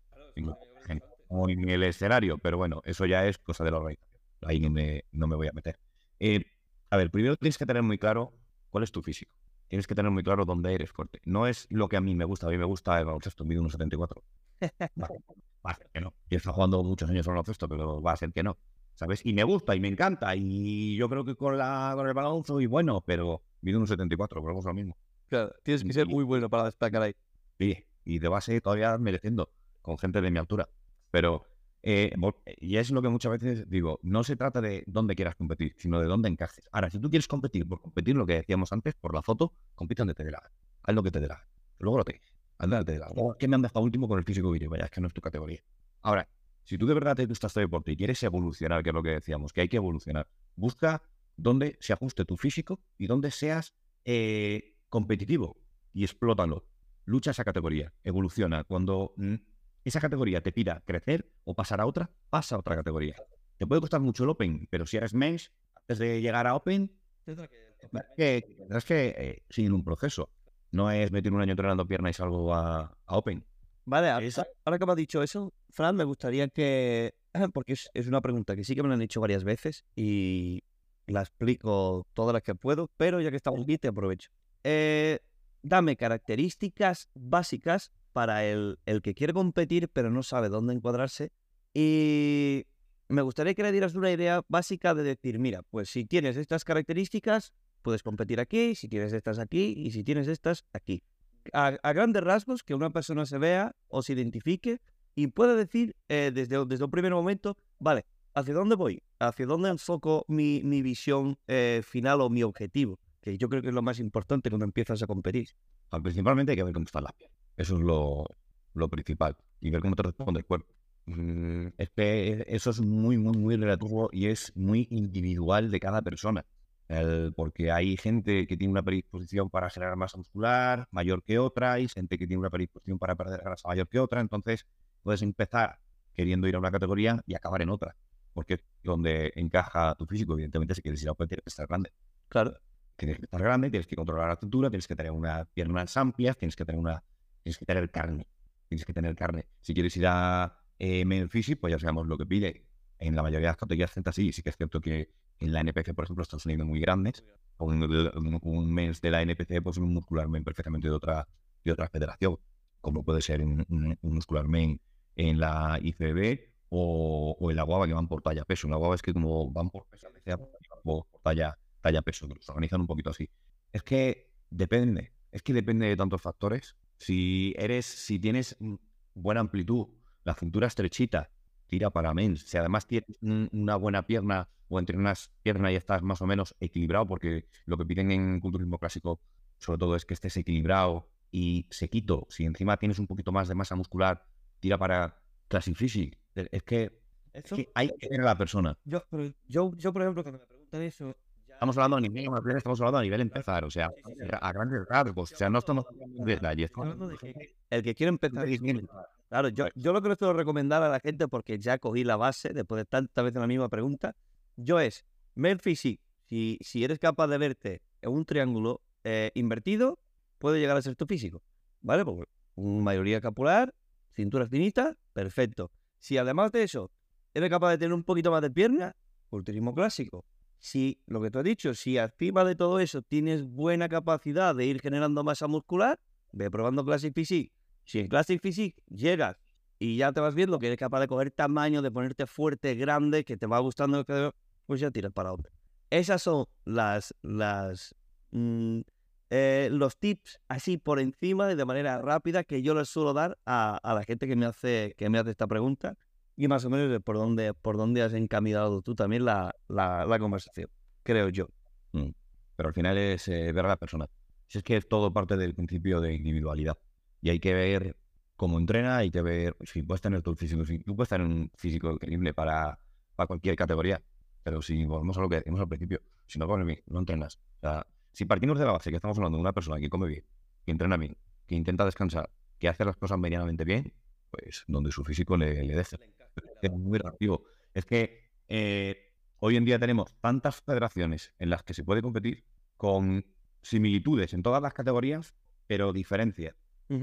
En- o en el escenario, pero bueno, eso ya es cosa de la organización. Ahí no me, no me voy a meter. Eh, a ver, primero tienes que tener muy claro cuál es tu físico. Tienes que tener muy claro dónde eres fuerte. No es lo que a mí me gusta. A mí me gusta el baloncesto, mido 1,74. Va, a ser que no. Y he jugando muchos años al baloncesto, pero va a ser que no. ¿Sabes? Y me gusta y me encanta. Y yo creo que con, la, con el balón soy bueno, pero mido 1,74, volvemos a lo mismo. Claro, tienes que ser muy bueno para destacar ahí. Sí, y de base todavía mereciendo con gente de mi altura. Pero, eh, y es lo que muchas veces digo, no se trata de dónde quieras competir, sino de dónde encajes. Ahora, si tú quieres competir por competir, lo que decíamos antes, por la foto, compite donde te dé la. Haz lo que te dé la. Luego lo tienes. Haz lo que te dé la gana. ¿Qué me han dejado último con el físico yo? Vaya, es que no es tu categoría. Ahora, si tú de verdad te gusta este deporte y quieres evolucionar, que es lo que decíamos, que hay que evolucionar, busca donde se ajuste tu físico y donde seas eh, competitivo y explótalo. lucha esa categoría, evoluciona. Cuando mm, esa categoría te pida crecer o pasar a otra, pasa a otra categoría. Te puede costar mucho el Open, pero si eres men's, antes de llegar a Open, que tendrás que eh, seguir un proceso. No es meter un año entrenando pierna y salgo a, Open. Vale, ahora, que me has dicho eso, Fran, me gustaría que, porque es, es, una pregunta que sí que me la han hecho varias veces y la explico todas las que puedo, pero ya que estamos aquí te aprovecho. Eh, dame características básicas para el, el que quiere competir pero no sabe dónde encuadrarse y me gustaría que le dieras una idea básica de decir, mira, pues si tienes estas características, puedes competir aquí, si tienes estas aquí y si tienes estas aquí. A, grandes rasgos, que una persona se vea o se identifique y pueda decir eh, desde, desde un primer momento, vale, ¿hacia dónde voy? ¿Hacia dónde enfoco mi, mi visión eh, final o mi objetivo? Que yo creo que es lo más importante cuando empiezas a competir. Ah, principalmente hay que ver cómo está la piel. Eso es lo, lo principal. Y ver cómo te responde el cuerpo. Mm, es que eso es muy, muy, muy relativo y es muy individual de cada persona. Porque hay gente que tiene una predisposición para generar masa muscular mayor que otra, y gente que tiene una predisposición para perder grasa mayor que otra. Entonces, puedes empezar queriendo ir a una categoría y acabar en otra. Porque es donde encaja tu físico. Evidentemente, si quieres ir a otra, tienes que estar grande. Claro. Tienes que estar grande, tienes que controlar la cintura, tienes que tener unas piernas amplias, tienes que tener una, tienes que tener carne. Tienes que tener carne. Si quieres ir a eh, pues ya sabemos lo que pide. En la mayoría de las categorías Z sí, sí que es cierto que en la NPC, por ejemplo, están saliendo muy grandes. Un, un, mes de la NPC, pues un muscularmente perfectamente de otra, de otra federación, como puede ser un, un, muscularmente en la ICB o, o, en la guava que van por talla peso. En la guava es que como van por peso, por talla, talla peso, que los organizan un poquito así. Es que depende, es que depende de tantos factores. Si eres, si tienes buena amplitud, la cintura estrechita, tira para mens. Si además tienes una buena pierna o entre unas piernas y estás más o menos equilibrado, porque lo que piden en culturismo clásico sobre todo es que estés equilibrado y sequito. Si encima tienes un poquito más de masa muscular, tira para Classic Physics. Es que, hay que ver a la persona. Yo, yo, yo, por ejemplo, cuando me preguntan eso, Estamos hablando a nivel, estamos hablando a nivel empezar, o sea, a grandes rasgos, o sea, no estamos detalles. El que quiere empezar, Claro, yo, yo lo que les quiero recomendar a la gente, porque ya cogí la base después de tantas veces la misma pregunta, yo es, ver si, si eres capaz de verte en un triángulo eh, invertido, puede llegar a ser tu físico, ¿vale? Porque mayoría capular, cintura finita, perfecto. Si además de eso eres capaz de tener un poquito más de pierna, culturismo clásico. Si lo que tú has dicho, si encima de todo eso tienes buena capacidad de ir generando masa muscular, ve probando Classic Physique si en Classic Physique llegas y ya te vas viendo que eres capaz de coger tamaño, de ponerte fuerte, grande, que te va gustando, pues ya tiras para otro. Esas son las, mm, eh, los tips así por encima y de manera rápida que yo les suelo dar a, la gente que me hace, que me hace esta pregunta y más o menos por dónde, por dónde has encaminado tú también la, la, conversación, creo yo. Mm. Pero al final es eh, ver a. Si es que es todo parte del principio de individualidad. Y hay que ver cómo entrena, hay que ver si puedes tener tu físico. Si tú puedes tener un físico increíble para, para cualquier categoría, pero si volvemos a lo que decimos al principio, si no comes bien, no entrenas. O sea, si partimos de la base que estamos hablando de una persona que come bien, que entrena bien, que intenta descansar, que hace las cosas medianamente bien, pues donde su físico le, le deje. Es muy relativo. Es que eh, hoy en día tenemos tantas federaciones en las que se puede competir con similitudes en todas las categorías, pero diferencias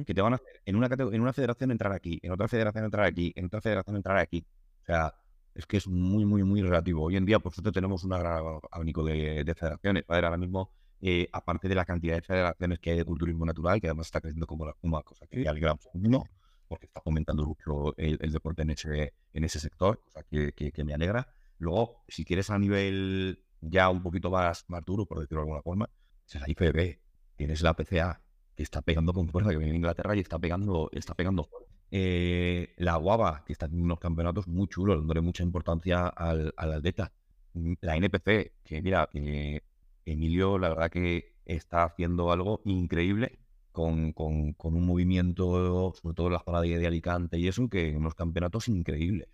que te van a hacer en una, en una federación entrar aquí, en otra federación entrar aquí, en otra federación entrar aquí. O sea, es que es muy, muy, muy relativo. Hoy en día, por suerte, tenemos un gran abanico de, federaciones. Ahora mismo, eh, aparte de la cantidad de federaciones que hay de culturismo natural, que además está creciendo como una cosa que ya al gran uno, porque está fomentando mucho el, deporte en ese, en ese sector, cosa que, que, me alegra. Luego, si quieres a nivel ya un poquito más, más duro, por decirlo de alguna forma, es la IFB, tienes la PCA, que está pegando con fuerza, que viene en Inglaterra y está pegando, está pegando. Eh, la Guava, que está en unos campeonatos muy chulos, dándole mucha importancia al, al atleta. Mm, la NPC, que mira, que Emilio, la verdad que está haciendo algo increíble con, con, con un movimiento, sobre todo en la zona de, Alicante y eso, que en unos campeonatos increíbles.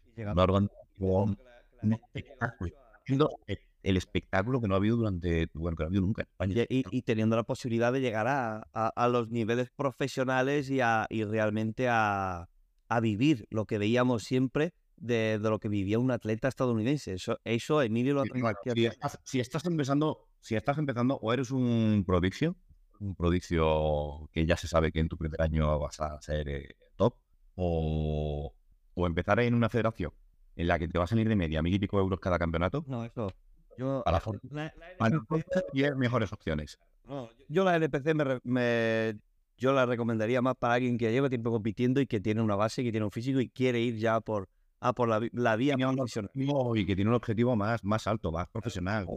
Organización el espectáculo que no ha habido durante, bueno, que no ha habido nunca en España. Y, y teniendo la posibilidad de llegar a, a, a los niveles profesionales y, a, y realmente a, a vivir lo que veíamos siempre de, de, lo que vivía un atleta estadounidense. Eso, eso Emilio lo ha bueno, si, estás, si estás empezando, si estás empezando o eres un prodigio, un prodigio que ya se sabe que en tu primer año vas a ser eh, top, o, o empezar en una federación en la que te va a salir de media mil y pico euros cada campeonato. No, eso. Yo, a la, la, mejores opciones. No, yo la LPC me, me, yo la recomendaría más para alguien que lleva tiempo compitiendo y que tiene una base, que tiene un físico y quiere ir ya por, a por la, la vía más profesional. Y que tiene un objetivo más, más alto, más profesional,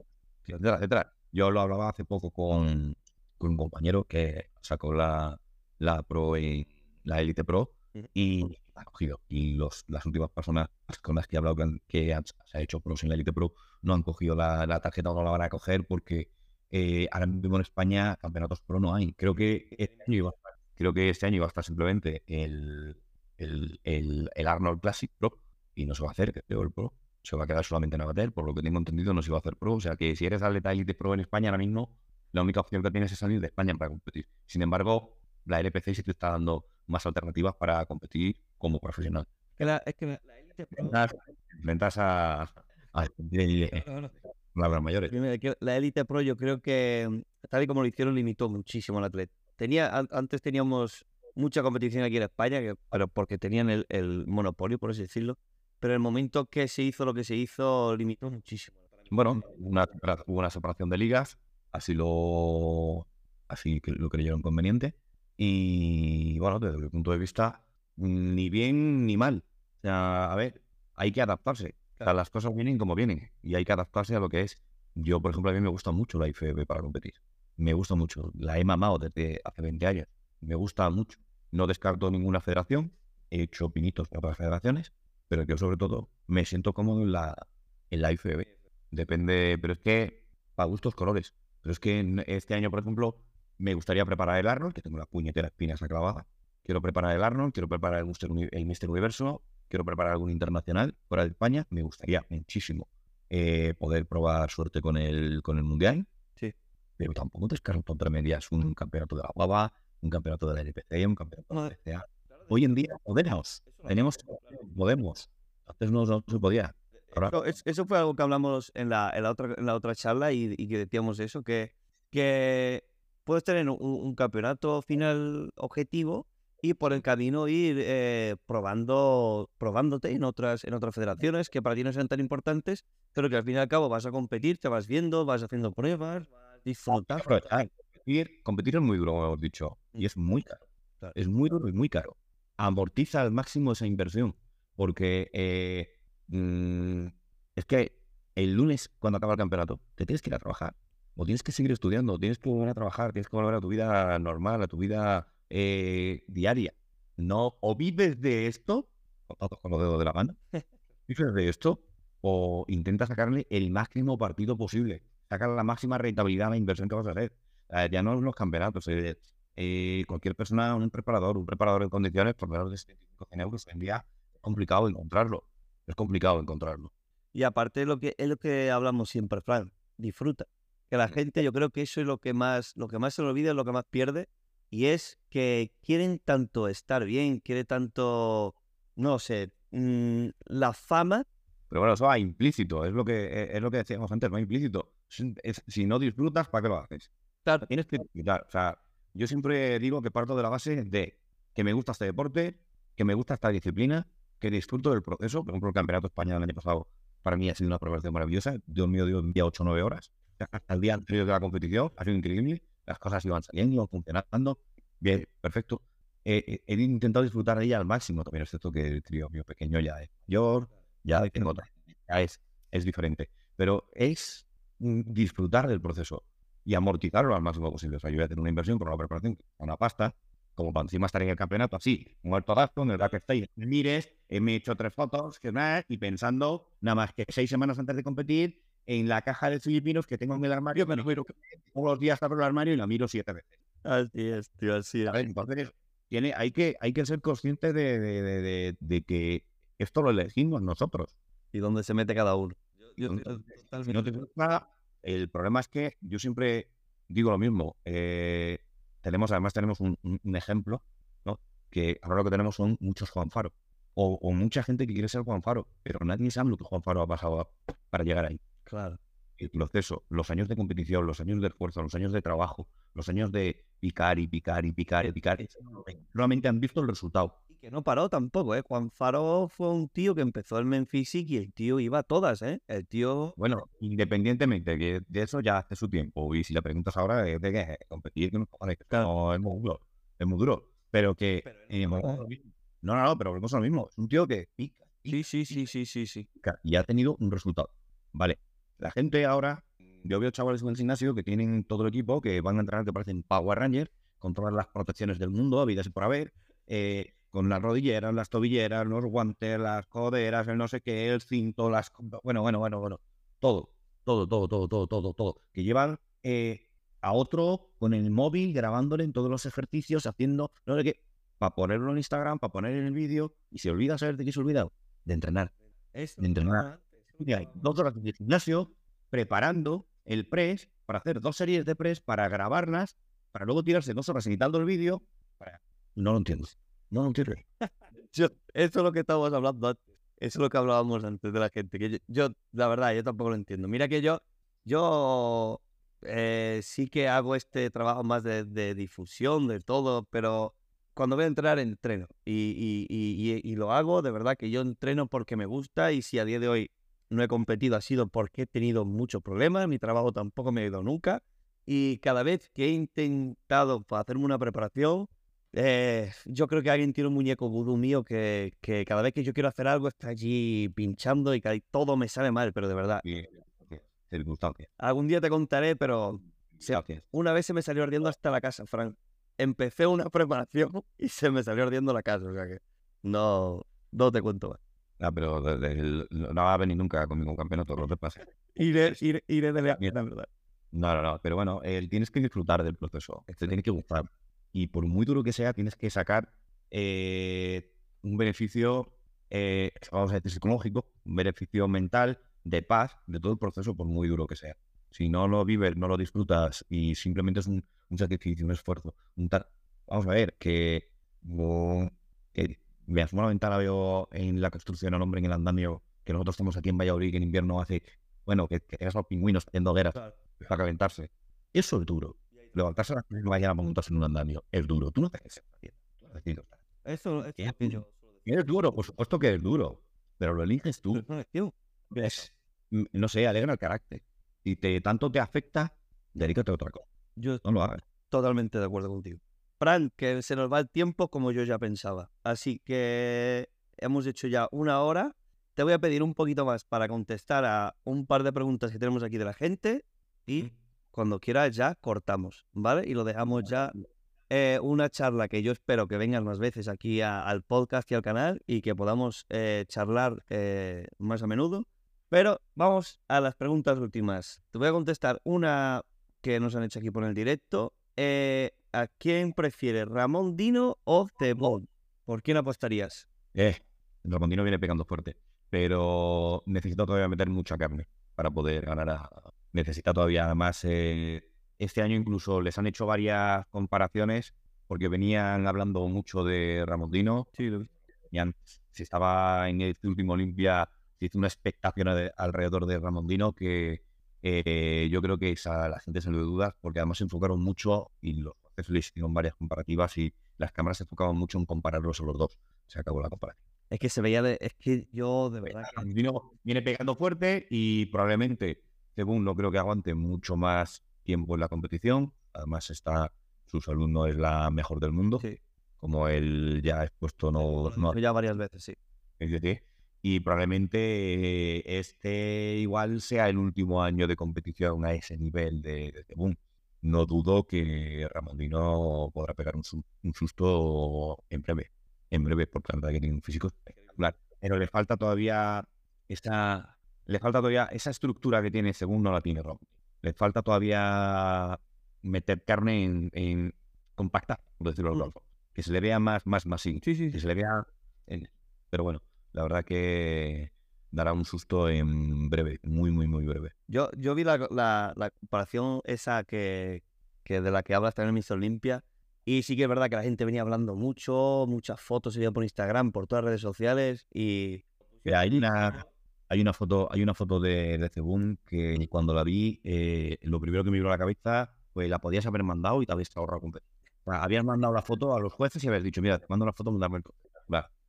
etcétera, etcétera. Yo lo hablaba hace poco con, con un compañero que sacó la, la Pro y la Elite Pro y ha cogido. Y las últimas personas con las que he hablado que, han, han, se ha hecho pros en la Elite Pro no han cogido la, la tarjeta o no la van a coger porque eh, ahora mismo en España campeonatos pro no hay. Creo que este año iba, creo que este año iba a estar simplemente el, el, el, el Arnold Classic Pro y no se va a hacer, creo, el Pro. Se va a quedar solamente en Avatar, por lo que tengo entendido no se va a hacer Pro. O sea que si eres atleta Elite Pro en España ahora mismo, la única opción que tienes es salir de España para competir. Sin embargo, la LPC sí te está dando más alternativas para competir como profesional. La, es que la, la. Enfrentas a, a, a no, no. palabras mayores. La Elite Pro yo creo que, tal y como lo hicieron, limitó muchísimo al atleta. Tenía, antes teníamos mucha competición aquí en España, que, pero porque tenían el, el, monopolio, por así decirlo. Pero el momento que se hizo lo que se hizo, limitó muchísimo. Bueno, una, hubo una separación de ligas, así lo, así lo creyeron conveniente. Y bueno, desde mi punto de vista, ni bien ni mal. O sea, a ver, hay que adaptarse. O sea, las cosas vienen como vienen y hay que adaptarse a lo que es. Yo, por ejemplo, a mí me gusta mucho la IFB para competir. Me gusta mucho. La he mamado desde hace 20 años. Me gusta mucho. No descarto ninguna federación. He hecho pinitos para otras federaciones, pero yo sobre todo me siento cómodo en la, en la IFB. Depende, pero es que para gustos colores. Pero es que este año, por ejemplo, me gustaría preparar el Arnold, que tengo la puñetera espina esa clavada. Quiero preparar el Arnold, quiero preparar el Mister, el Mister Universo, quiero preparar algún internacional fuera de España. Me gustaría muchísimo eh, poder probar suerte con el, con el Mundial. Sí. Pero tampoco descarto entre medias un campeonato de la Guava, un campeonato de la LPC, un campeonato de la PCA. Hoy en día podemos, tenemos, podemos. Antes no, no se podía. Ahora... Eso, eso, fue algo que hablamos en la, en la, otra, en la otra charla y, y que decíamos eso, que, que puedes tener un, un, campeonato final objetivo y por el camino ir eh, probando, probándote en otras, en otras federaciones que para ti no sean tan importantes, pero que al fin y al cabo vas a competir, te vas viendo, vas haciendo pruebas, disfrutar. Competir, competir es muy duro, como hemos dicho, y es muy caro. Claro. Es muy duro y muy caro. Amortiza al máximo esa inversión, porque eh, mmm, es que el lunes, cuando acaba el campeonato, te tienes que ir a trabajar, o tienes que seguir estudiando, tienes que volver a trabajar, tienes que volver a tu vida normal, a tu vida eh, diaria. No, o vives de esto, con los dedos de la mano, vives de esto, o intenta sacarle el máximo partido posible, sacar la máxima rentabilidad a la inversión que vas a hacer. Eh, ya no en los campeonatos, eh, eh, cualquier persona, un preparador, un preparador en condiciones por menos de 75 euros, hoy en día es complicado encontrarlo. Es complicado encontrarlo. Y aparte lo que es lo que hablamos siempre, Frank, disfruta. Que la gente, yo creo que eso es lo que más, lo que más se le olvida, es lo que más pierde, y es que quieren tanto estar bien, quiere tanto, no sé, mmm, la fama. Pero bueno, eso va implícito, es lo que, es lo que decíamos antes, va implícito. Es, si no disfrutas, ¿para qué lo haces? Claro. Tienes que disfrutar. O sea, yo siempre digo que parto de la base de que me gusta este deporte, que me gusta esta disciplina, que disfruto del proceso. Por ejemplo, el Campeonato Español del año pasado para mí ha sido una preparación maravillosa. Dios mío, dio un día 8 o 9 horas. Hasta el día anterior de la competición ha sido increíble las cosas iban saliendo, iban funcionando. Bien, perfecto. Eh, he intentado disfrutar de ella al máximo. También es cierto que el trío mío pequeño ya es mayor, ya tengo otra, ya es, es diferente. Pero es disfrutar del proceso y amortizarlo al máximo posible. O sea, yo voy a tener una inversión por una preparación, una pasta, como para encima estar en el campeonato así, muerto asco, en el que estáis, mires, me he hecho tres fotos, que nada, y pensando, nada más que seis semanas antes de competir, en la caja de filipinos que tengo en el armario, me lo miro todos los días abro el armario y la miro siete veces. Así es, tío, así es. Ver, entonces, tiene, hay, que, hay que ser consciente de, de, de, de, que esto lo elegimos nosotros. Y dónde se mete cada uno. Yo no te gusta, el problema es que yo siempre digo lo mismo. eh, tenemos, además, tenemos un, ejemplo, ¿no? Que ahora lo que tenemos son muchos Juan Faro. O, o mucha gente que quiere ser Juan Faro, pero nadie sabe lo que Juan Faro ha pasado para llegar ahí. Claro. El proceso, los años de competición, los años de esfuerzo, los años de trabajo, los años de picar y picar y picar y picar. Solamente han visto el resultado. Y que no paró tampoco, ¿eh? Juan Faro fue un tío que empezó el Menfisic y el tío iba a todas, ¿eh? El tío... Bueno, independientemente de eso ya hace su tiempo. Y si le preguntas ahora es de que competir, que no, no, es muy duro. Es muy duro. Pero que. Pero eh, no no, no, no, pero volvemos a lo mismo. Es un tío que pica, Sí, sí, sí, sí, sí, sí. pica y ha tenido un resultado. Vale. La gente ahora. Yo veo chavales en el gimnasio que tienen todo el equipo, que van a entrenar que parecen Power Rangers, con todas las protecciones del mundo, habidas y por haber. eh, con las rodilleras, las tobilleras, los guantes, las coderas, el no sé qué, el cinto, las... Bueno, bueno, bueno, bueno. Todo, todo, todo, todo, todo, todo, todo. Que llevan eh, a otro con el móvil grabándole en todos los ejercicios, haciendo no sé qué, para ponerlo en Instagram, para poner en el vídeo, y se olvida, ¿sabes de qué se olvida? De entrenar. De entrenar. Y hay dos horas de gimnasio preparando el press para hacer dos series de press, para grabarlas, para luego tirarse dos horas editando el vídeo. para- No lo entiendo. No lo entiendo. Yo- eso es lo que estábamos hablando antes. Eso es lo que hablábamos antes de la gente. Que yo, yo, la verdad, yo tampoco lo entiendo. Mira que yo, yo eh, sí que hago este trabajo más de, de difusión, de todo, pero cuando voy a entrenar, entreno. Y- y- y- y lo hago, de verdad que yo entreno porque me gusta y si a día de hoy no he competido ha sido porque he tenido muchos problemas, mi trabajo tampoco me ha ido nunca. Y cada vez que he intentado hacerme una preparación, eh, yo creo que alguien tiene un muñeco vudú mío que, que cada vez que yo quiero hacer algo está allí pinchando y todo me sale mal, pero de verdad. Circunstancias. Algún día te contaré, pero se- una vez se me salió ardiendo hasta la casa, Frank. Empecé una preparación y se me salió ardiendo la casa, o sea que no, no te cuento más. Ah, pero de- de- no va a venir nunca conmigo un campeonato, no te pase. Iré, iré, iré de la, la verdad. No, no, no, pero bueno, eh, tienes que disfrutar del proceso, te tiene que gustar. Y por muy duro que sea, tienes que sacar eh, un beneficio, eh, vamos a decir, psicológico, un beneficio mental, de paz, de todo el proceso, por muy duro que sea. Si no lo vives, no lo disfrutas y simplemente es un, un sacrificio, un esfuerzo, un tal... Vamos a ver, que me asomo a la ventana, veo en la construcción al hombre en el andamio, que nosotros estamos aquí en Valladolid, que en invierno hace, bueno, que, que tengas a los pingüinos haciendo hogueras para calentarse. Eso es duro. Levantarse a las 3 de la mañana para montarse en un andamio es duro. Tú no te haces. Eso, es suelo Es duro, por supuesto que es duro, pero lo eliges tú. No, Es, mm, no sé, alegra el carácter. Si te, tanto te afecta, dedícate a otra cosa. Yo No lo hagas. totalmente de acuerdo contigo. Fran, que se nos va el tiempo como yo ya pensaba. Así que hemos hecho ya una hora. Te voy a pedir un poquito más para contestar a un par de preguntas que tenemos aquí de la gente y cuando quieras ya cortamos, ¿vale? Y lo dejamos ya eh, una charla que yo espero que vengas más veces aquí a- al podcast y al canal y que podamos eh, charlar eh, más a menudo. Pero vamos a las preguntas últimas. Te voy a contestar una que nos han hecho aquí por el directo. ¿A quién prefieres, Ramón Dino o Cebón? ¿Por quién apostarías? Eh, el Ramondino viene pegando fuerte, pero necesita todavía meter mucha carne para poder ganar a... Necesita todavía más... eh, Este año incluso les han hecho varias comparaciones porque venían hablando mucho de Ramondino. Sí, lo si estaba en este último Olimpia, se hizo una expectación alrededor de Ramondino que eh, yo creo que esa, la gente se lo duda porque además se enfocaron mucho y los le hicieron varias comparativas y las cámaras se enfocaban mucho en compararlos a los dos. Se acabó la comparación. Es que se veía de... Es que yo, de verdad... que- viene pegando fuerte y probablemente, según no creo que aguante mucho más tiempo en la competición. Además, está su salud no es la mejor del mundo, Sí, como él ya ha expuesto no, lo no ya varias veces, sí. Y probablemente eh, este igual sea el último año de competición a ese nivel de, de boom. No dudo que Ramondino podrá pegar un, su- un susto en breve, en breve, porque la verdad que tiene un físico espectacular. Pero le falta todavía esta, le falta todavía esa estructura que tiene según no la tiene Rom. Le falta todavía meter carne en, en compacta, por decirlo de Mm. Que se le vea más, más, más sí Sí, sí, que se le vea. en- Pero bueno, la verdad que dará un susto en breve, muy, muy, muy breve. Yo, yo vi la, la- la comparación esa que, que de la que hablas también en Mr. Olympia. Y sí que es verdad que la gente venía hablando mucho, muchas fotos se veían por Instagram, por todas las redes sociales. Y Mira, hay una, hay una foto, hay una foto de, de Cebún que cuando la vi, eh, lo primero que me vino a la cabeza fue la podías haber mandado y te habías ahorrado con Habías mandado la foto a los jueces y habías dicho, mira, te mando la foto, mandame el co-".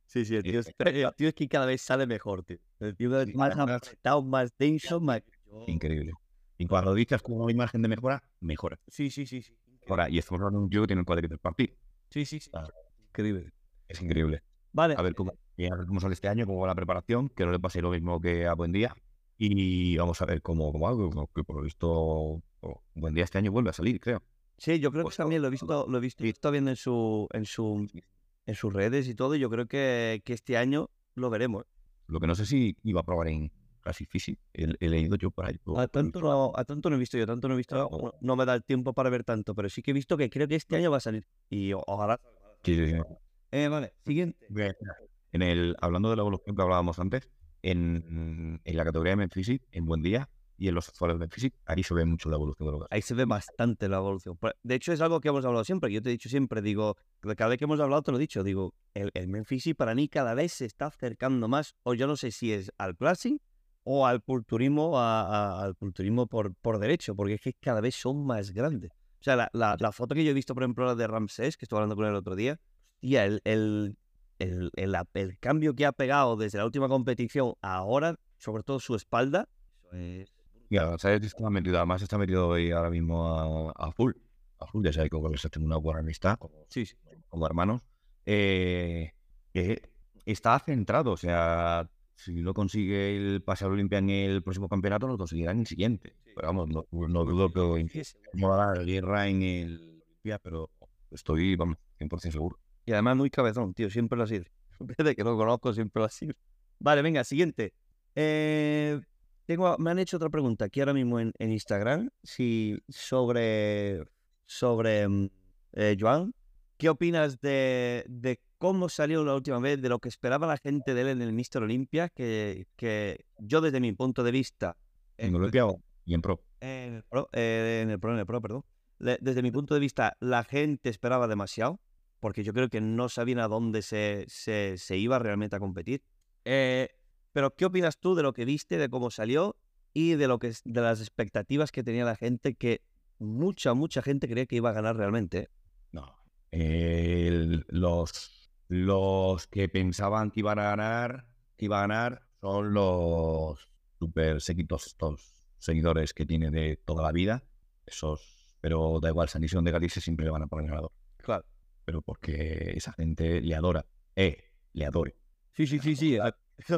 Sí, sí, el Sí, tío, es, el tío es que cada vez sale mejor, tío. El tío es Sí, más apretado, más denso, más... increíble. Y cuando dices como una imagen de mejora, mejora. Sí, sí, sí. sí. Ahora, y estamos hablando de un tío que tiene el cuadrito partido. Sí, sí, sí. Ah. Increíble. Es increíble. Vale. A ver cómo, a ver cómo sale este año, cómo va la preparación, que no le pase lo mismo que a Buen Día. Y vamos a ver cómo, cómo algo, que por lo visto, oh, Buen Día este año vuelve a salir, creo. Sí, yo creo que Pues, también lo he visto, lo he visto, visto viendo en su, en su, en sus redes y todo. y Yo creo que, que este año lo veremos. Lo que no sé si iba a probar en Classic Physics. He, leído yo por ahí. A tanto, no, a tanto no he visto yo, tanto no he visto, no, no me da el tiempo para ver tanto, pero sí que he visto que creo que este año va a salir. Y ojalá. Sí, sí, sí. Eh, vale, siguiente. En el, hablando de la evolución que hablábamos antes, en, en la categoría de Men Physics, en Buen Día y en los actuales de Physics, ahí se ve mucho la evolución de los. Ahí se ve bastante la evolución. De hecho, es algo que hemos hablado siempre. Yo te he dicho siempre, digo, cada vez que hemos hablado te lo he dicho, digo, el, el Memphis para mí cada vez se está acercando más, o yo no sé si es al classic o al culturismo, a- al culturismo por, por derecho, porque es que cada vez son más grandes. O sea, la, la- la foto que yo he visto, por ejemplo, la de Ramsés, que estuve hablando con él el otro día, hostia, el, el, el, el- cambio que ha pegado desde la última competición a ahora, sobre todo su espalda, es... Y ¿sabes? Está metido, además está metido ahí ahora mismo a, a full. A full, ya sabéis que se tiene una buena amistad como, Sí, sí. como hermanos. Eh, está centrado, o sea, si no consigue el pase a Olimpia en el próximo campeonato, lo conseguirá en el siguiente. Pero vamos, no, no dudo que no hará la guerra en el Olimpia, pero estoy, vamos, 100% seguro. Y además muy cabezón, tío, siempre lo ha sido. Desde que lo conozco, siempre lo ha sido. Vale, venga, siguiente. Eh, tengo, me han hecho otra pregunta aquí ahora mismo en, en Instagram si, sobre, sobre mm, eh, Joan. ¿Qué opinas de, de cómo salió la última vez, de lo que esperaba la gente de él en el Mister Olympia? Que, que yo desde mi punto de vista... En eh, Olimpia y en Pro. en el Pro, eh, en el Pro, en el Pro, perdón. Desde mi punto de vista, la gente esperaba demasiado, porque yo creo que no sabían a dónde se, se, se iba realmente a competir. Eh, pero, ¿qué opinas tú de lo que viste, de cómo salió y de lo que de las expectativas que tenía la gente, que mucha, mucha gente creía que iba a ganar realmente? ¿eh? No. El- los, los que pensaban que iban a ganar, que iba a ganar, son los super seguidos, estos seguidores que tiene de toda la vida. Esos, pero da igual, San Isidro de Galicia siempre le van a poner ganador. Claro. Pero porque esa gente le adora. Eh, le adore. Sí, sí, sí, sí.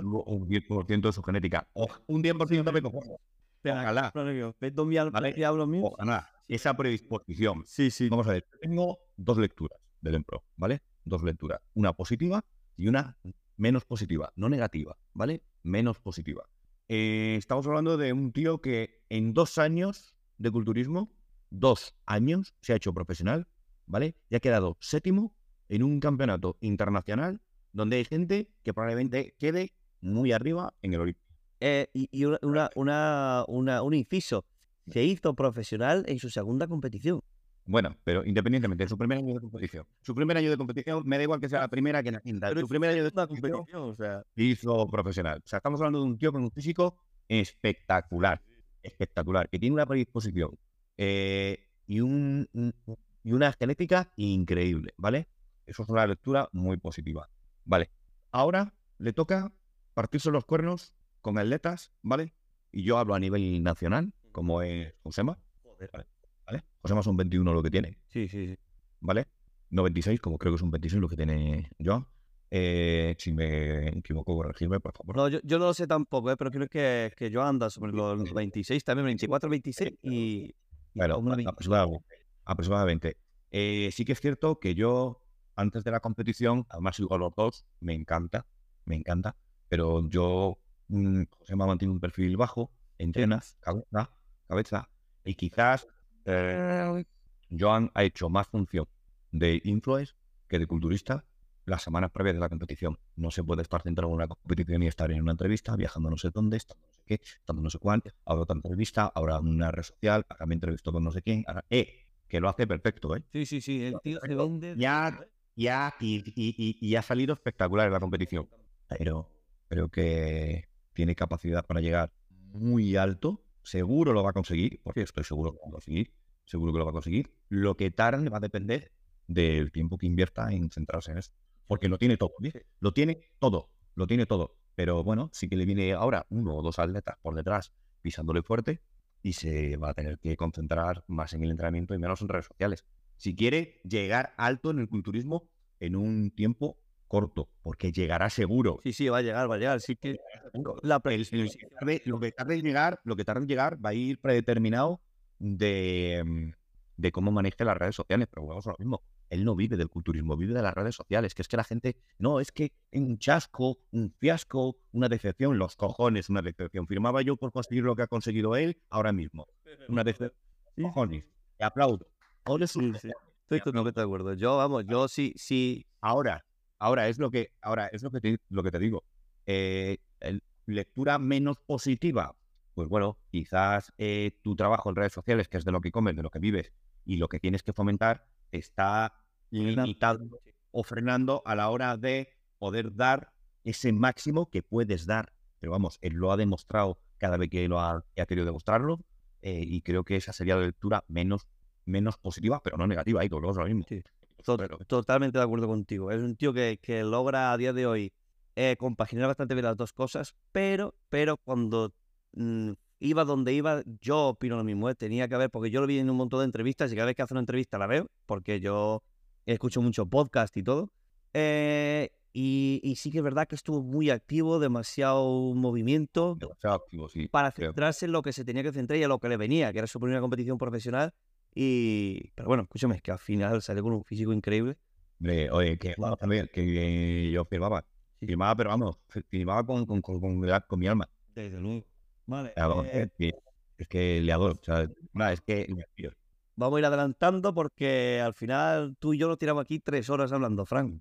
Un 10% de su genética. O- un 10% me cojo. Ojalá. ¿Ves dos diablos Vale. Ojalá. Esa predisposición. Sí, sí. Vamos a ver, tengo dos lecturas del Empro, ¿vale? Dos lecturas. Una positiva y una menos positiva, no negativa, ¿vale? Menos positiva. Eh, estamos hablando de un tío que en dos años de culturismo, dos años, se ha hecho profesional, ¿vale? Y ha quedado séptimo en un campeonato internacional donde hay gente que probablemente quede muy arriba en el Olimpia. Eh, y y una, una, una, una- un inciso. Se hizo profesional en su segunda competición. Bueno, pero independientemente de su primer año de competición, su primer año de competición, me da igual que sea la primera que la quinta. Su primer año de competición o sea. hizo profesional. O sea, estamos hablando de un tío con un físico espectacular, espectacular, que tiene una predisposición eh, y, un, un- y una genética increíble, ¿vale? Eso es una lectura muy positiva. Vale, ahora le toca partirse los cuernos con atletas, ¿vale? Y yo hablo a nivel nacional, como es Josema, ¿vale? Josema son 21 lo que tiene, Sí, sí, sí. ¿vale? No 26, como creo que son 26 lo que tiene Joan. Eh, si me equivoco, corregirme, por favor. No, yo, yo no lo sé tampoco, eh, pero creo que, que yo anda sobre los 26, también 24, 26 y. y Bueno, como una a- 20. aproximadamente. aproximadamente. Eh, sí que es cierto que yo, antes de la competición, además sigo a los dos, me encanta, me encanta, pero yo, mm, José me ha mantenido un perfil bajo, entrenas, cabeza, cabeza, y quizás eh, Joan ha hecho más función de influencer que de culturista, las semanas previas de la competición. No se puede estar centrado en una competición y estar en una entrevista, viajando no sé dónde, estando no sé qué, estando no sé cuánto, ahora otra entrevista, ahora una red social, acá me entrevisto con no sé quién, ahora, eh, que lo hace perfecto, ¿eh? Sí, sí, sí, el tío se vende. Ya, ya, y, y, y, y ha salido espectacular en la competición. Pero creo que tiene capacidad para llegar muy alto. Seguro lo va a conseguir, porque estoy seguro que lo va a conseguir. Seguro que lo va a conseguir. Lo que tarde va a depender del tiempo que invierta en centrarse en eso. Porque lo tiene todo, ¿viste? Lo tiene todo, lo tiene todo. Pero bueno, sí que le viene ahora uno o dos atletas por detrás pisándole fuerte y se va a tener que concentrar más en el entrenamiento y menos en redes sociales. Si quiere llegar alto en el culturismo en un tiempo corto, porque llegará seguro. Sí, sí, va a llegar, va a llegar. Sí que la El- el- lo, que tarde, lo que tarde en llegar, lo que tarde en llegar va a ir predeterminado de, mm, de cómo maneje las redes sociales, pero vamos a lo mismo. Él no vive del culturismo, vive de las redes sociales, que es que la gente, no, es que un chasco, un fiasco, una decepción, los cojones, una decepción. Firmaba yo por conseguir lo que ha conseguido él ahora mismo. Una decepción, cojones. Te aplaudo. Ahora es un Sí. Estoy totalmente de acuerdo. Yo, vamos, yo sí, sí. Ahora, ahora es lo que, ahora es lo que te, lo que te digo. Eh, el- lectura menos positiva. Pues bueno, quizás eh, tu trabajo en redes sociales, que es de lo que comes, de lo que vives y lo que tienes que fomentar, está limitando o frenando a la hora de poder dar ese máximo que puedes dar. Pero vamos, él lo ha demostrado cada vez que lo ha, que ha querido demostrarlo eh, y creo que esa sería la lectura menos, menos positiva, pero no negativa. Ahí todos lo mismo. Sí. Totalmente de acuerdo contigo. Es un tío que, que logra a día de hoy eh, compaginar bastante bien las dos cosas, pero, pero cuando mm, iba donde iba, yo opino lo mismo. ¿eh? Tenía que haber, porque yo lo vi en un montón de entrevistas y cada vez que hace una entrevista la veo, porque yo escucho mucho podcast y todo. Eh, y, y sí que es verdad que estuvo muy activo, demasiado movimiento demasiado activo, sí. para creo. centrarse en lo que se tenía que centrar y a lo que le venía, que era su primera competición profesional. Y, pero bueno, escúchame, que al final salió con un físico increíble. Hombre, oye, que vamos a ver, que eh, yo firmaba. Firmaba, pero vamos, firmaba con, con, con, con, con mi alma. Desde luego. Vale. Eh, es, que, es que le adoro. O sea, nada, es que vamos a ir adelantando porque al final tú y yo nos tiramos aquí tres horas hablando, Frank.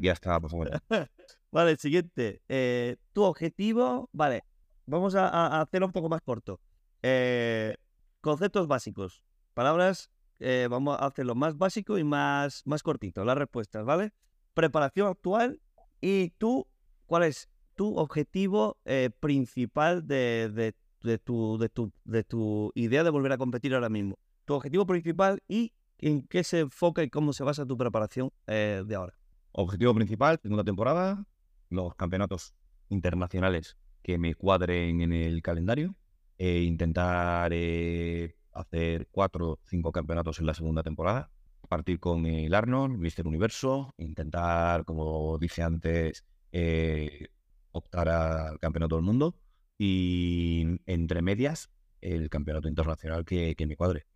queda hasta, por favor. Vale, el siguiente. eh, tu objetivo, vale, vamos a, a- a hacerlo un poco más corto. Eh, conceptos básicos. Palabras, eh, vamos a hacerlo más básico y más, más cortito. Las respuestas, ¿vale? Preparación actual y tú, ¿cuál es tu objetivo eh, principal de, de- de tu, de, tu, de tu idea de volver a competir ahora mismo? Tu objetivo principal y en qué se enfoca y cómo se basa tu preparación eh, de ahora. Objetivo principal, segunda temporada, los campeonatos internacionales que me cuadren en el calendario. e intentar eh, hacer cuatro o cinco campeonatos en la segunda temporada. Partir con el Arnold, Mister Universo. Intentar, como dije antes, eh, optar al campeonato del mundo. Y entre medias, el campeonato internacional que, que me cuadre.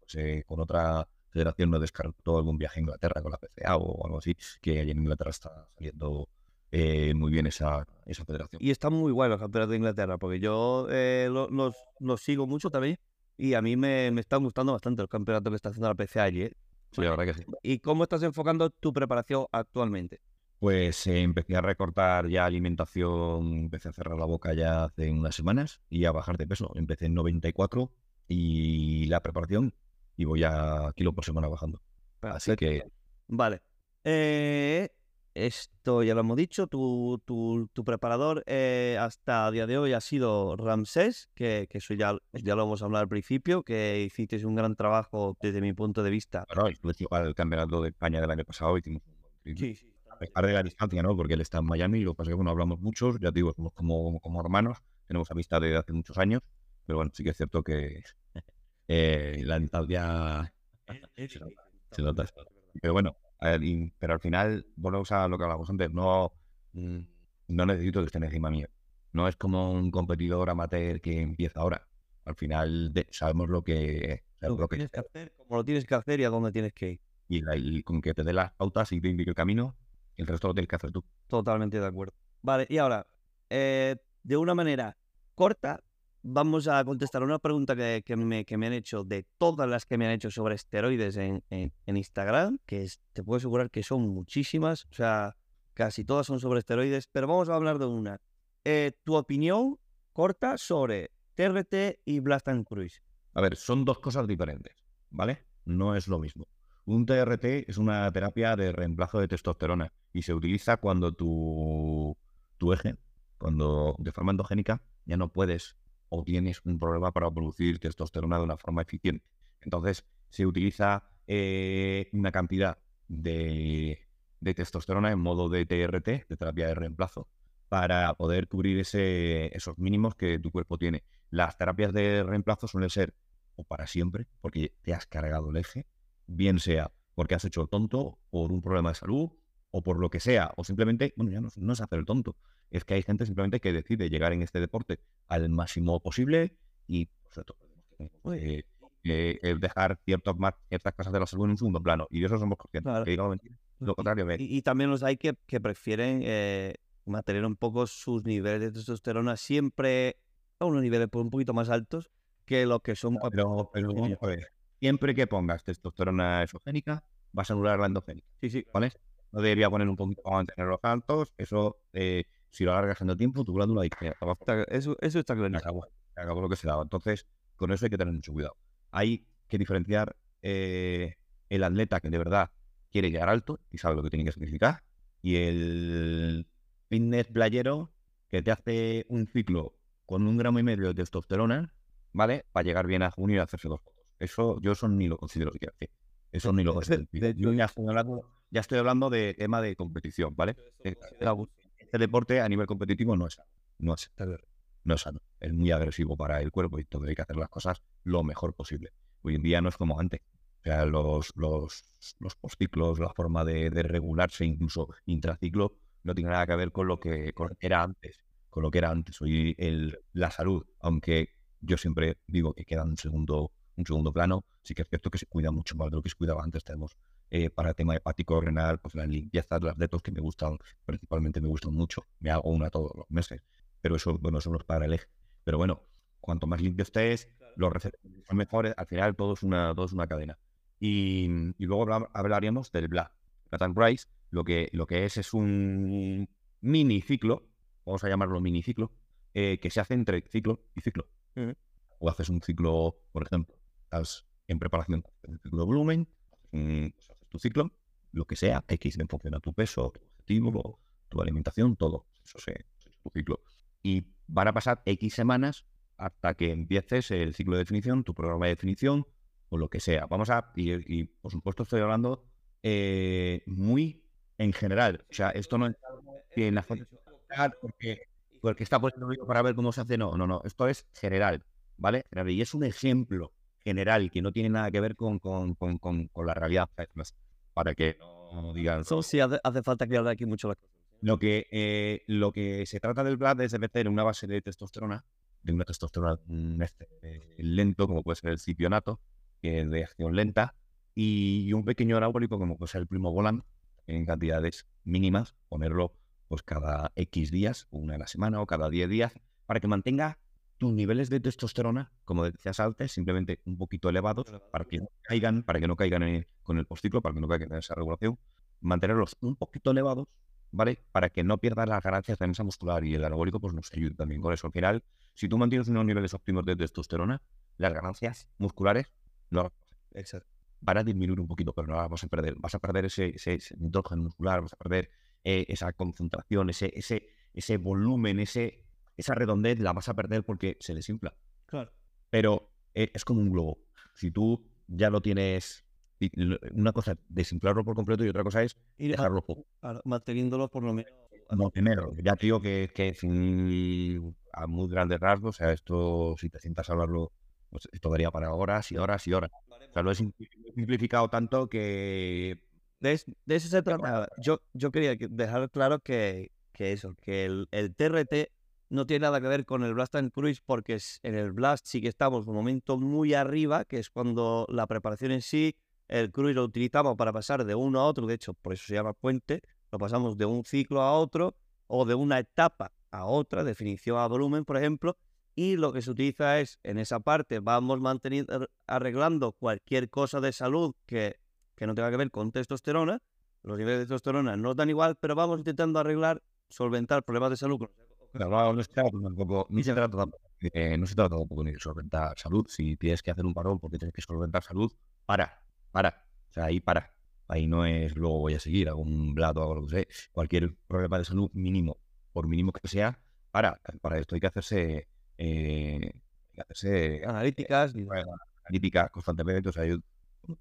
Fuese con otra federación no descartó algún viaje a Inglaterra con la PCA o algo así, que allí en Inglaterra está saliendo eh, muy bien esa, esa federación. Y están muy guay los campeonatos de Inglaterra, porque yo eh, lo- los, los sigo mucho también y a mí me, me están gustando bastante los campeonatos que está haciendo la allí. ¿eh? Sí, la verdad que sí. ¿Y cómo estás enfocando tu preparación actualmente? Pues eh, empecé a recortar ya alimentación, empecé a cerrar la boca ya hace unas semanas y a bajar de peso. Empecé en 94 y la preparación y voy a kilo por semana bajando. Así que Vale. Eh, esto ya lo hemos dicho, tu, tu, tu preparador eh, hasta el día de hoy ha sido Ramsés, que, que eso ya, ya lo hemos hablado al principio, que hiciste un gran trabajo desde mi punto de vista. bueno, estuve al campeonato de España del año pasado y hicimos un ritmo. sí. a pesar de la distancia, ¿no? Porque él está en Miami, lo que pasa es que bueno, hablamos muchos, ya te digo, somos como, como hermanos, tenemos amistad desde hace muchos años, pero bueno, sí que es cierto que eh, la distancia se nota. Pero bueno, ver, y- pero al final, volvemos a lo que hablamos antes, no, mm, no necesito que estén encima mío. No es como un competidor amateur que empieza ahora. Al final de- sabemos lo que, Lo que que tienes que hacer, cómo lo tienes que hacer y a dónde tienes que ir. y, la- y con que te dé las pautas y te indique el camino, el resto lo tienes que hacer tú. Totalmente de acuerdo. Vale, y ahora, eh, de una manera corta, vamos a contestar una pregunta que, que me, que me han hecho de todas las que me han hecho sobre esteroides en, en- en Instagram, que es- te puedo asegurar que son muchísimas. O sea, casi todas son sobre esteroides, pero vamos a hablar de una. Eh, tu opinión corta sobre TRT y Blast and Cruise. A ver, son dos cosas diferentes, ¿vale? No es lo mismo. Un TRT es una terapia de reemplazo de testosterona y se utiliza cuando tu, tu eje, cuando de forma endogénica, ya no puedes o tienes un problema para producir testosterona de una forma eficiente. Entonces, se utiliza eh, una cantidad de, de, testosterona en modo de TRT, de terapia de reemplazo, para poder cubrir ese, esos mínimos que tu cuerpo tiene. Las terapias de reemplazo suelen ser o para siempre, porque te has cargado el eje, bien sea porque has hecho el tonto por un problema de salud o por lo que sea, o simplemente, bueno, ya no, es hacer el tonto, es que hay gente simplemente que decide llegar en este deporte al máximo posible y pues, eh, eh, dejar ciertas, ciertas cosas de la salud en un segundo plano. Y de eso somos conscientes. lo contrario, y, también los hay que, que prefieren eh, mantener un poco sus niveles de testosterona siempre a unos niveles un poquito más altos que lo que son. Pero, pero a ver, siempre que pongas testosterona exogénica, vas a anular la endogénica. Sí, sí. ¿Vale? No debería poner un poquito para mantenerlos altos. Eso, eh, si lo alargas en el tiempo, tu glándula Eso, eso está claro. Acabó, acabó lo que se daba. Entonces, con eso hay que tener mucho cuidado. Hay que diferenciar eh, el atleta que de verdad quiere llegar alto y sabe lo que tiene que significar y el fitness playero que te hace un ciclo con un gramo y medio de testosterona, ¿vale? Para llegar bien a junio y hacerse dos fotos. Eso, yo eso ni lo considero siquiera. Eso ni lo considero. Yo ya estoy hablando, ya estoy hablando de tema de competición, ¿vale? Eh, este deporte a nivel competitivo no es sano. No es, no es sano. Es muy agresivo para el cuerpo y todo hay que hacer las cosas lo mejor posible. Hoy en día no es como antes. O sea, los, los, los postciclos, la forma de, de regularse, incluso intraciclo, no tiene nada que ver con lo que era antes, con lo que era antes. Hoy el, la salud, aunque yo siempre digo que queda un segundo, un segundo plano, sí que es cierto que se cuida mucho más de lo que se cuidaba antes. Tenemos eh, para el tema hepático renal, pues las limpiezas, las detos que me gustan, principalmente me gustan mucho. Me hago una todos los meses, pero eso, bueno, eso no es para el eje. Pero bueno, cuanto más limpio estés, los recetas son mejores. Al final todo es una, todo es una cadena. Y, y luego hablaríamos del Black. Cat Price, lo que, lo que es es un mini ciclo, vamos a llamarlo mini ciclo, eh, que se hace entre ciclo y ciclo. O haces un ciclo, por ejemplo, estás en preparación del ciclo de volumen, tu ciclo, lo que sea, X en función a tu peso, tu objetivo, tu alimentación, todo. Eso es tu ciclo. Y van a pasar X semanas hasta que empieces el ciclo de definición, tu programa de definición o lo que sea. Vamos a, y, por supuesto estoy hablando eh, muy en general. O sea, esto no es en la porque, porque está puesto para ver cómo se hace. No, no, no. Esto es general, ¿vale? Y es un ejemplo general que no tiene nada que ver con, con, con, con la realidad. Para que no digan. Eso sí hace, falta que hable aquí mucho la cosa. Lo que, eh, lo que se trata del BLAD es de meter una base de testosterona, de una testosterona mm, este, lento, como puede ser el cipionato, que es de acción lenta, y un pequeño anabólico, como puede ser el primo volant, en cantidades mínimas, ponerlo pues cada X días, una a la semana o cada 10 días, para que mantenga tus niveles de testosterona, como decías antes, simplemente un poquito elevados, para que no caigan, para que no caigan con el postciclo, para que no caigan en esa regulación, mantenerlos un poquito elevados, ¿vale? Para que no pierdas las ganancias de masa muscular y el anabólico pues nos ayuda también con eso. Al final, si tú mantienes unos niveles óptimos de testosterona, las ganancias musculares no, van a disminuir un poquito, pero no las vas a perder. Vas a perder ese, ese, nitrógeno muscular, vas a perder eh, esa concentración, ese, ese, ese volumen, ese, esa redondez, la vas a perder porque se desinfla. Claro. Pero eh, es como un globo. Si tú ya lo tienes una cosa es desinflarlo por completo y otra cosa es dejarlo manteniéndolo por lo menos. No, primero, ya te digo que, que sin, a muy grandes rasgos, o sea, esto, si te sientas a hablarlo, pues esto daría para horas y horas y horas. O sea, lo he simplificado tanto que... De, eso se trata. Yo, yo quería dejar claro que, que eso, que el, el, TRT no tiene nada que ver con el Blast and Cruise porque en el Blast sí que estamos un momento muy arriba, que es cuando la preparación en sí, el Cruise lo utilizamos para pasar de uno a otro, de hecho, por eso se llama puente, lo pasamos de un ciclo a otro o de una etapa a otra, definición a volumen, por ejemplo, y lo que se utiliza es, en esa parte, vamos manteniendo, arreglando cualquier cosa de salud que, que no tenga que ver con testosterona los niveles de testosterona no dan igual, pero vamos intentando arreglar, solventar problemas de salud. No, no, se trata tampoco, no se trata tampoco, no se trata tampoco ni de solventar salud. Si tienes que hacer un parón porque tienes que solventar salud, para, para. O sea, ahí para. Ahí no es luego voy a seguir, hago un blato, hago lo que sea. Cualquier problema de salud mínimo, por mínimo que sea, para. Para esto hay que hacerse, eh, hay que hacerse analíticas. Eh, analíticas constantemente. O sea, yo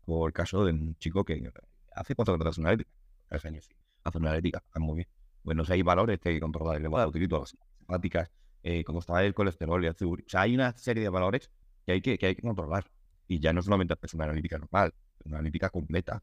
por el caso de un chico que hace cuatro horas una analítica, hace años, hace una analítica, muy bien. Bueno, si hay valores que hay que controlar, el claro. las simpáticas, eh, cómo está el colesterol y el azúcar. O sea, hay una serie de valores que hay que, que, hay que controlar. Y ya no solamente hacer una analítica normal, una analítica completa,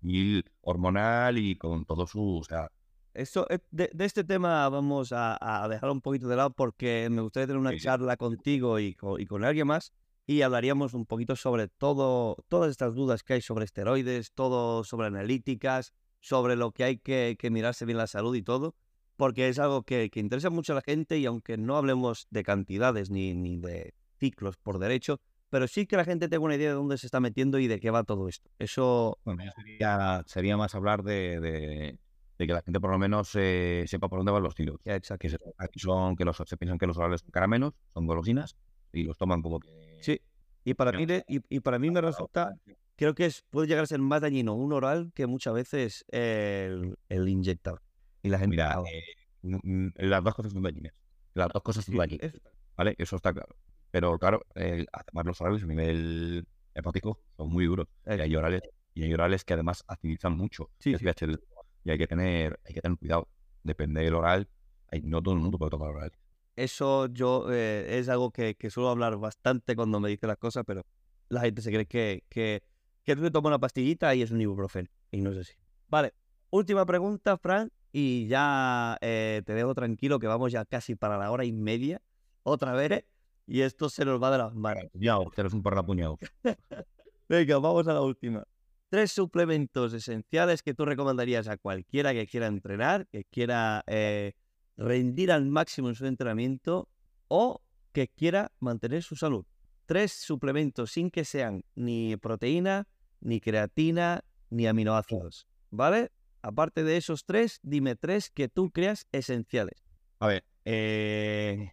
y hormonal y con todo su... O sea, eso, eh, de, este tema vamos a, a, dejar un poquito de lado porque me gustaría tener una charla contigo y con, y con, alguien más y hablaríamos un poquito sobre todo, todas estas dudas que hay sobre esteroides, todo sobre analíticas, sobre lo que hay que, que mirarse bien la salud y todo, porque es algo que, que, interesa mucho a la gente y aunque no hablemos de cantidades ni, ni de ciclos por derecho, pero sí que la gente tenga una idea de dónde se está metiendo y de qué va todo esto. Eso bueno, sería, sería, más hablar de, de, de, que la gente por lo menos eh, sepa por dónde van los tiros. Exacto. Que aquí son que los, se piensan que los orales son caramelos, son golosinas y los toman como que. Sí. Y para mí, y, y, para mí me resulta, creo que es, puede llegar a ser más dañino un oral que muchas veces el, el inyectado. Y la gente. Mira, eh, las dos cosas son dañinas. Las dos cosas son dañinas. ¿Vale? Eso está claro. Pero claro, eh, además los orales a nivel hepático son muy duros. Y hay orales, y hay orales que además acidizan mucho. Sí, sí. Y hay que tener, hay que tener cuidado. Depende del oral. Hay, no todo el mundo puede tomar oral. Eso yo eh, es algo que, que, suelo hablar bastante cuando me dice las cosas, pero la gente se cree que, que, que tú te tomas una pastillita y es un ibuprofeno. Y no es así. Vale, última pregunta, Fran, y ya eh, te dejo tranquilo que vamos ya casi para la hora y media. Otra vez, y esto se nos va de las manos. Ya, eres un puñado. Venga, vamos a la última. Tres suplementos esenciales que tú recomendarías a cualquiera que quiera entrenar, que quiera eh, rendir al máximo en su entrenamiento o que quiera mantener su salud. Tres suplementos sin que sean ni proteína, ni creatina, ni aminoácidos. ¿Vale? Aparte de esos tres, dime tres que tú creas esenciales. A ver, eh,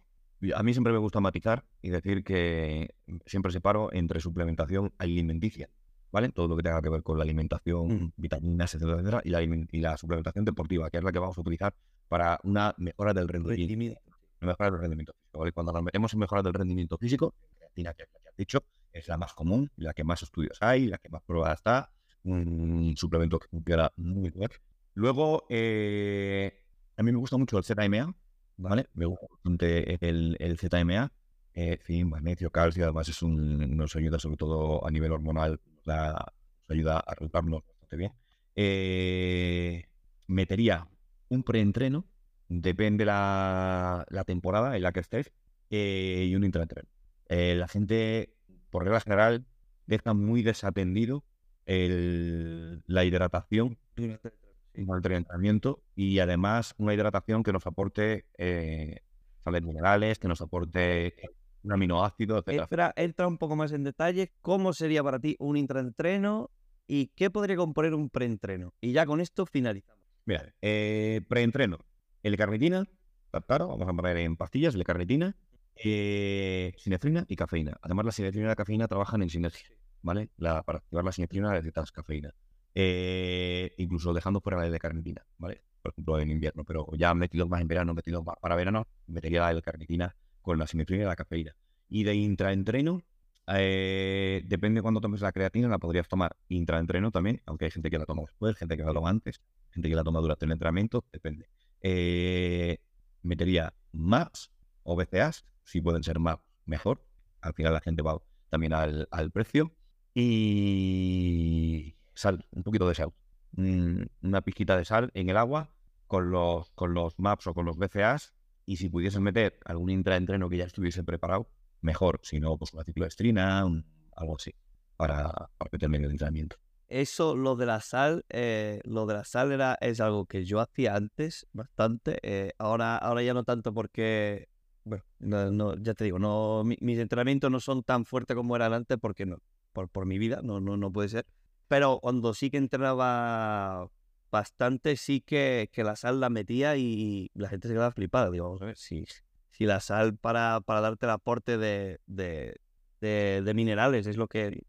a mí siempre me gusta matizar y decir que siempre separo entre suplementación alimenticia, ¿vale? Todo lo que tenga que ver con la alimentación, vitaminas, etcétera, etcétera, y la, y la, suplementación deportiva, que es la que vamos a utilizar para una mejora del rendimiento. Mejora del rendimiento físico, ¿vale? Cuando nos metemos en mejora del rendimiento físico, que, que has dicho, es la más común, la que más estudios hay, la que más pruebas está, un suplemento que funciona muy bien. Luego, eh, a mí me gusta mucho el ZMA, ¿vale? Me gusta bastante el, ZMA, eh, fin, magnesio, calcio, además es un, nos ayuda sobre todo a nivel hormonal, la, nos ayuda a regularnos bastante bien. Eh, metería un preentreno, depende la, temporada en la que estés, eh, y un intraentreno. La gente, por regla general, deja muy desatendido el, la hidratación el entrenamiento y además una hidratación que nos aporte eh, sales minerales, que nos aporte un aminoácido, etc. Espera, entra un poco más en detalle. ¿Cómo sería para ti un intraentreno y qué podría componer un preentreno? Y ya con esto finalizamos. Mira, eh, preentreno, L-carnitina, claro, vamos a poner en pastillas, L-carnitina, eh, sinefrina y cafeína. Además, la sinestrina y la cafeína trabajan en sinergia, ¿vale? Para activar la sinestrina necesitas cafeína. Eh, incluso dejando fuera la L-carnitina, ¿vale? Por ejemplo, en invierno, pero ya metido más en verano, metido más para verano, metería la L-carnitina con la sinestrina y la cafeína. Y de intraentreno, eh, depende de cuando tomes la creatina, la podrías tomar intraentreno también, aunque hay gente que la toma después, gente que la toma antes, gente que la toma durante el entrenamiento, depende. Eh, metería MAPS o BCAs, si pueden ser MAPS, mejor. Al final la gente va también al, al precio. Y sal, un poquito de sal, una pizquita de sal en el agua con los, con los maps o con los BCAs y si pudiesen meter algún intraentreno que ya estuviese preparado, mejor, si no, pues una cicloestrina, un, algo así, para, para meter medio de entrenamiento. Eso, lo de la sal, eh, lo de la sal era, es algo que yo hacía antes bastante, eh, ahora, ahora ya no tanto porque, bueno, no, no, ya te digo, no, mi, mis entrenamientos no son tan fuertes como eran antes porque no, por, por mi vida, no, no, no puede ser. Pero cuando sí que entrenaba bastante sí que, que la sal la metía y la gente se quedaba flipada. Digo, vamos a ver, si, si la sal para, para darte el aporte de, de, de, de minerales es lo que...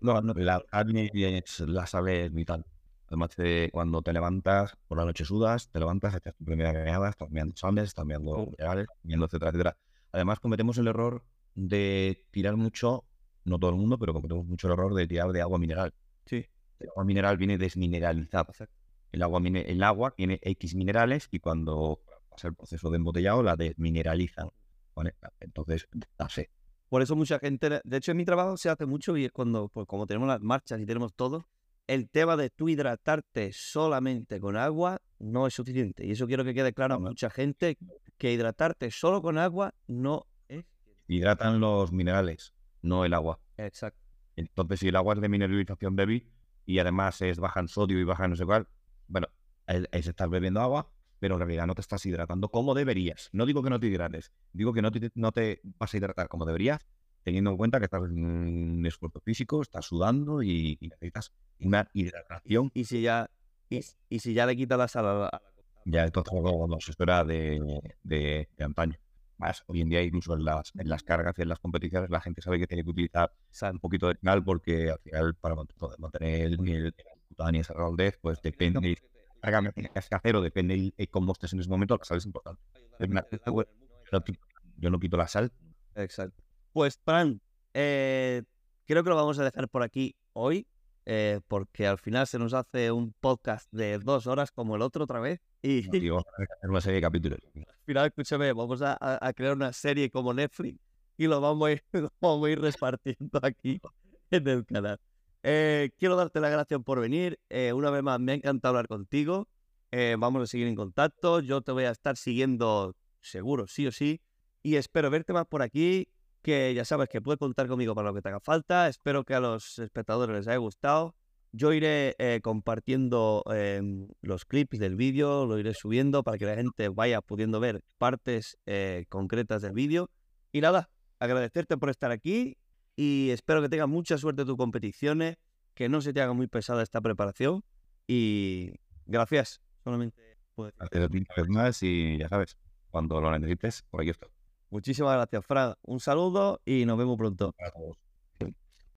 No, no, la la sal es vital. Además, de cuando te levantas, por la noche sudas, te levantas, echas tu primera caminada, estás mirando sales, estás mirando Oh. minerales, mirando etcétera, etcétera. Además, cometemos el error de tirar mucho, no todo el mundo, pero cometemos mucho el error de tirar de agua mineral. Sí. El agua mineral viene desmineralizada. El agua, el agua tiene X minerales y cuando pasa el proceso de embotellado la desmineralizan. ¿vale? Entonces, da sed. Por eso mucha gente, de hecho en mi trabajo se hace mucho y es cuando, pues como tenemos las marchas y tenemos todo, el tema de tú hidratarte solamente con agua no es suficiente. Y eso quiero que quede claro a mucha gente, que hidratarte solo con agua no es... Hidratan los minerales, no el agua. Exacto. Entonces, si el agua es de mineralización débil y además es baja en sodio y baja en no sé cuál, bueno, es, es estar bebiendo agua, pero en realidad no te estás hidratando como deberías. No digo que no te hidrates, digo que no te, no te vas a hidratar como deberías, teniendo en cuenta que estás en un esfuerzo físico, estás sudando y, y necesitas una hidratación. Y si ya, y, y si ya le quitas la sal a la- la- Ya esto era de, de, de antaño. Más, hoy en día incluso en las, en las cargas y en las competiciones la gente sabe que tiene que utilizar sal. un poquito de sal porque al final para poder mantener el, el, cutánea esa redondez, pues depende, carga que hacer o depende el- el cómo estés en ese momento, la sal es importante. Yo no quito la sal, Exacto. Pues, Fran, eh, creo que lo vamos a dejar por aquí hoy, eh, porque al final se nos hace un podcast de dos horas como el otro otra vez. Y vamos a hacer una serie de capítulos. al final, escúchame, vamos a, a- a crear una serie como Netflix y lo vamos a ir, lo vamos a ir repartiendo aquí en el canal. Eh, quiero darte las gracias por venir. eh, una vez más, me ha encantado hablar contigo. eh, vamos a seguir en contacto. Yo te voy a estar siguiendo seguro, sí o sí. Y espero verte más por aquí. Que ya sabes que puedes contar conmigo para lo que te haga falta. Espero que a los espectadores les haya gustado. Yo iré eh, compartiendo em, los clips del vídeo, lo iré subiendo para que la gente vaya pudiendo ver partes eh, concretas del vídeo. Y nada, agradecerte por estar aquí y espero que tengas mucha suerte en tus competiciones, que no se te haga muy pesada esta preparación. Y gracias, solamente una vez más y ya sabes, cuando lo necesites, por aquí estoy. Muchísimas gracias, Fran. Un saludo y nos vemos pronto.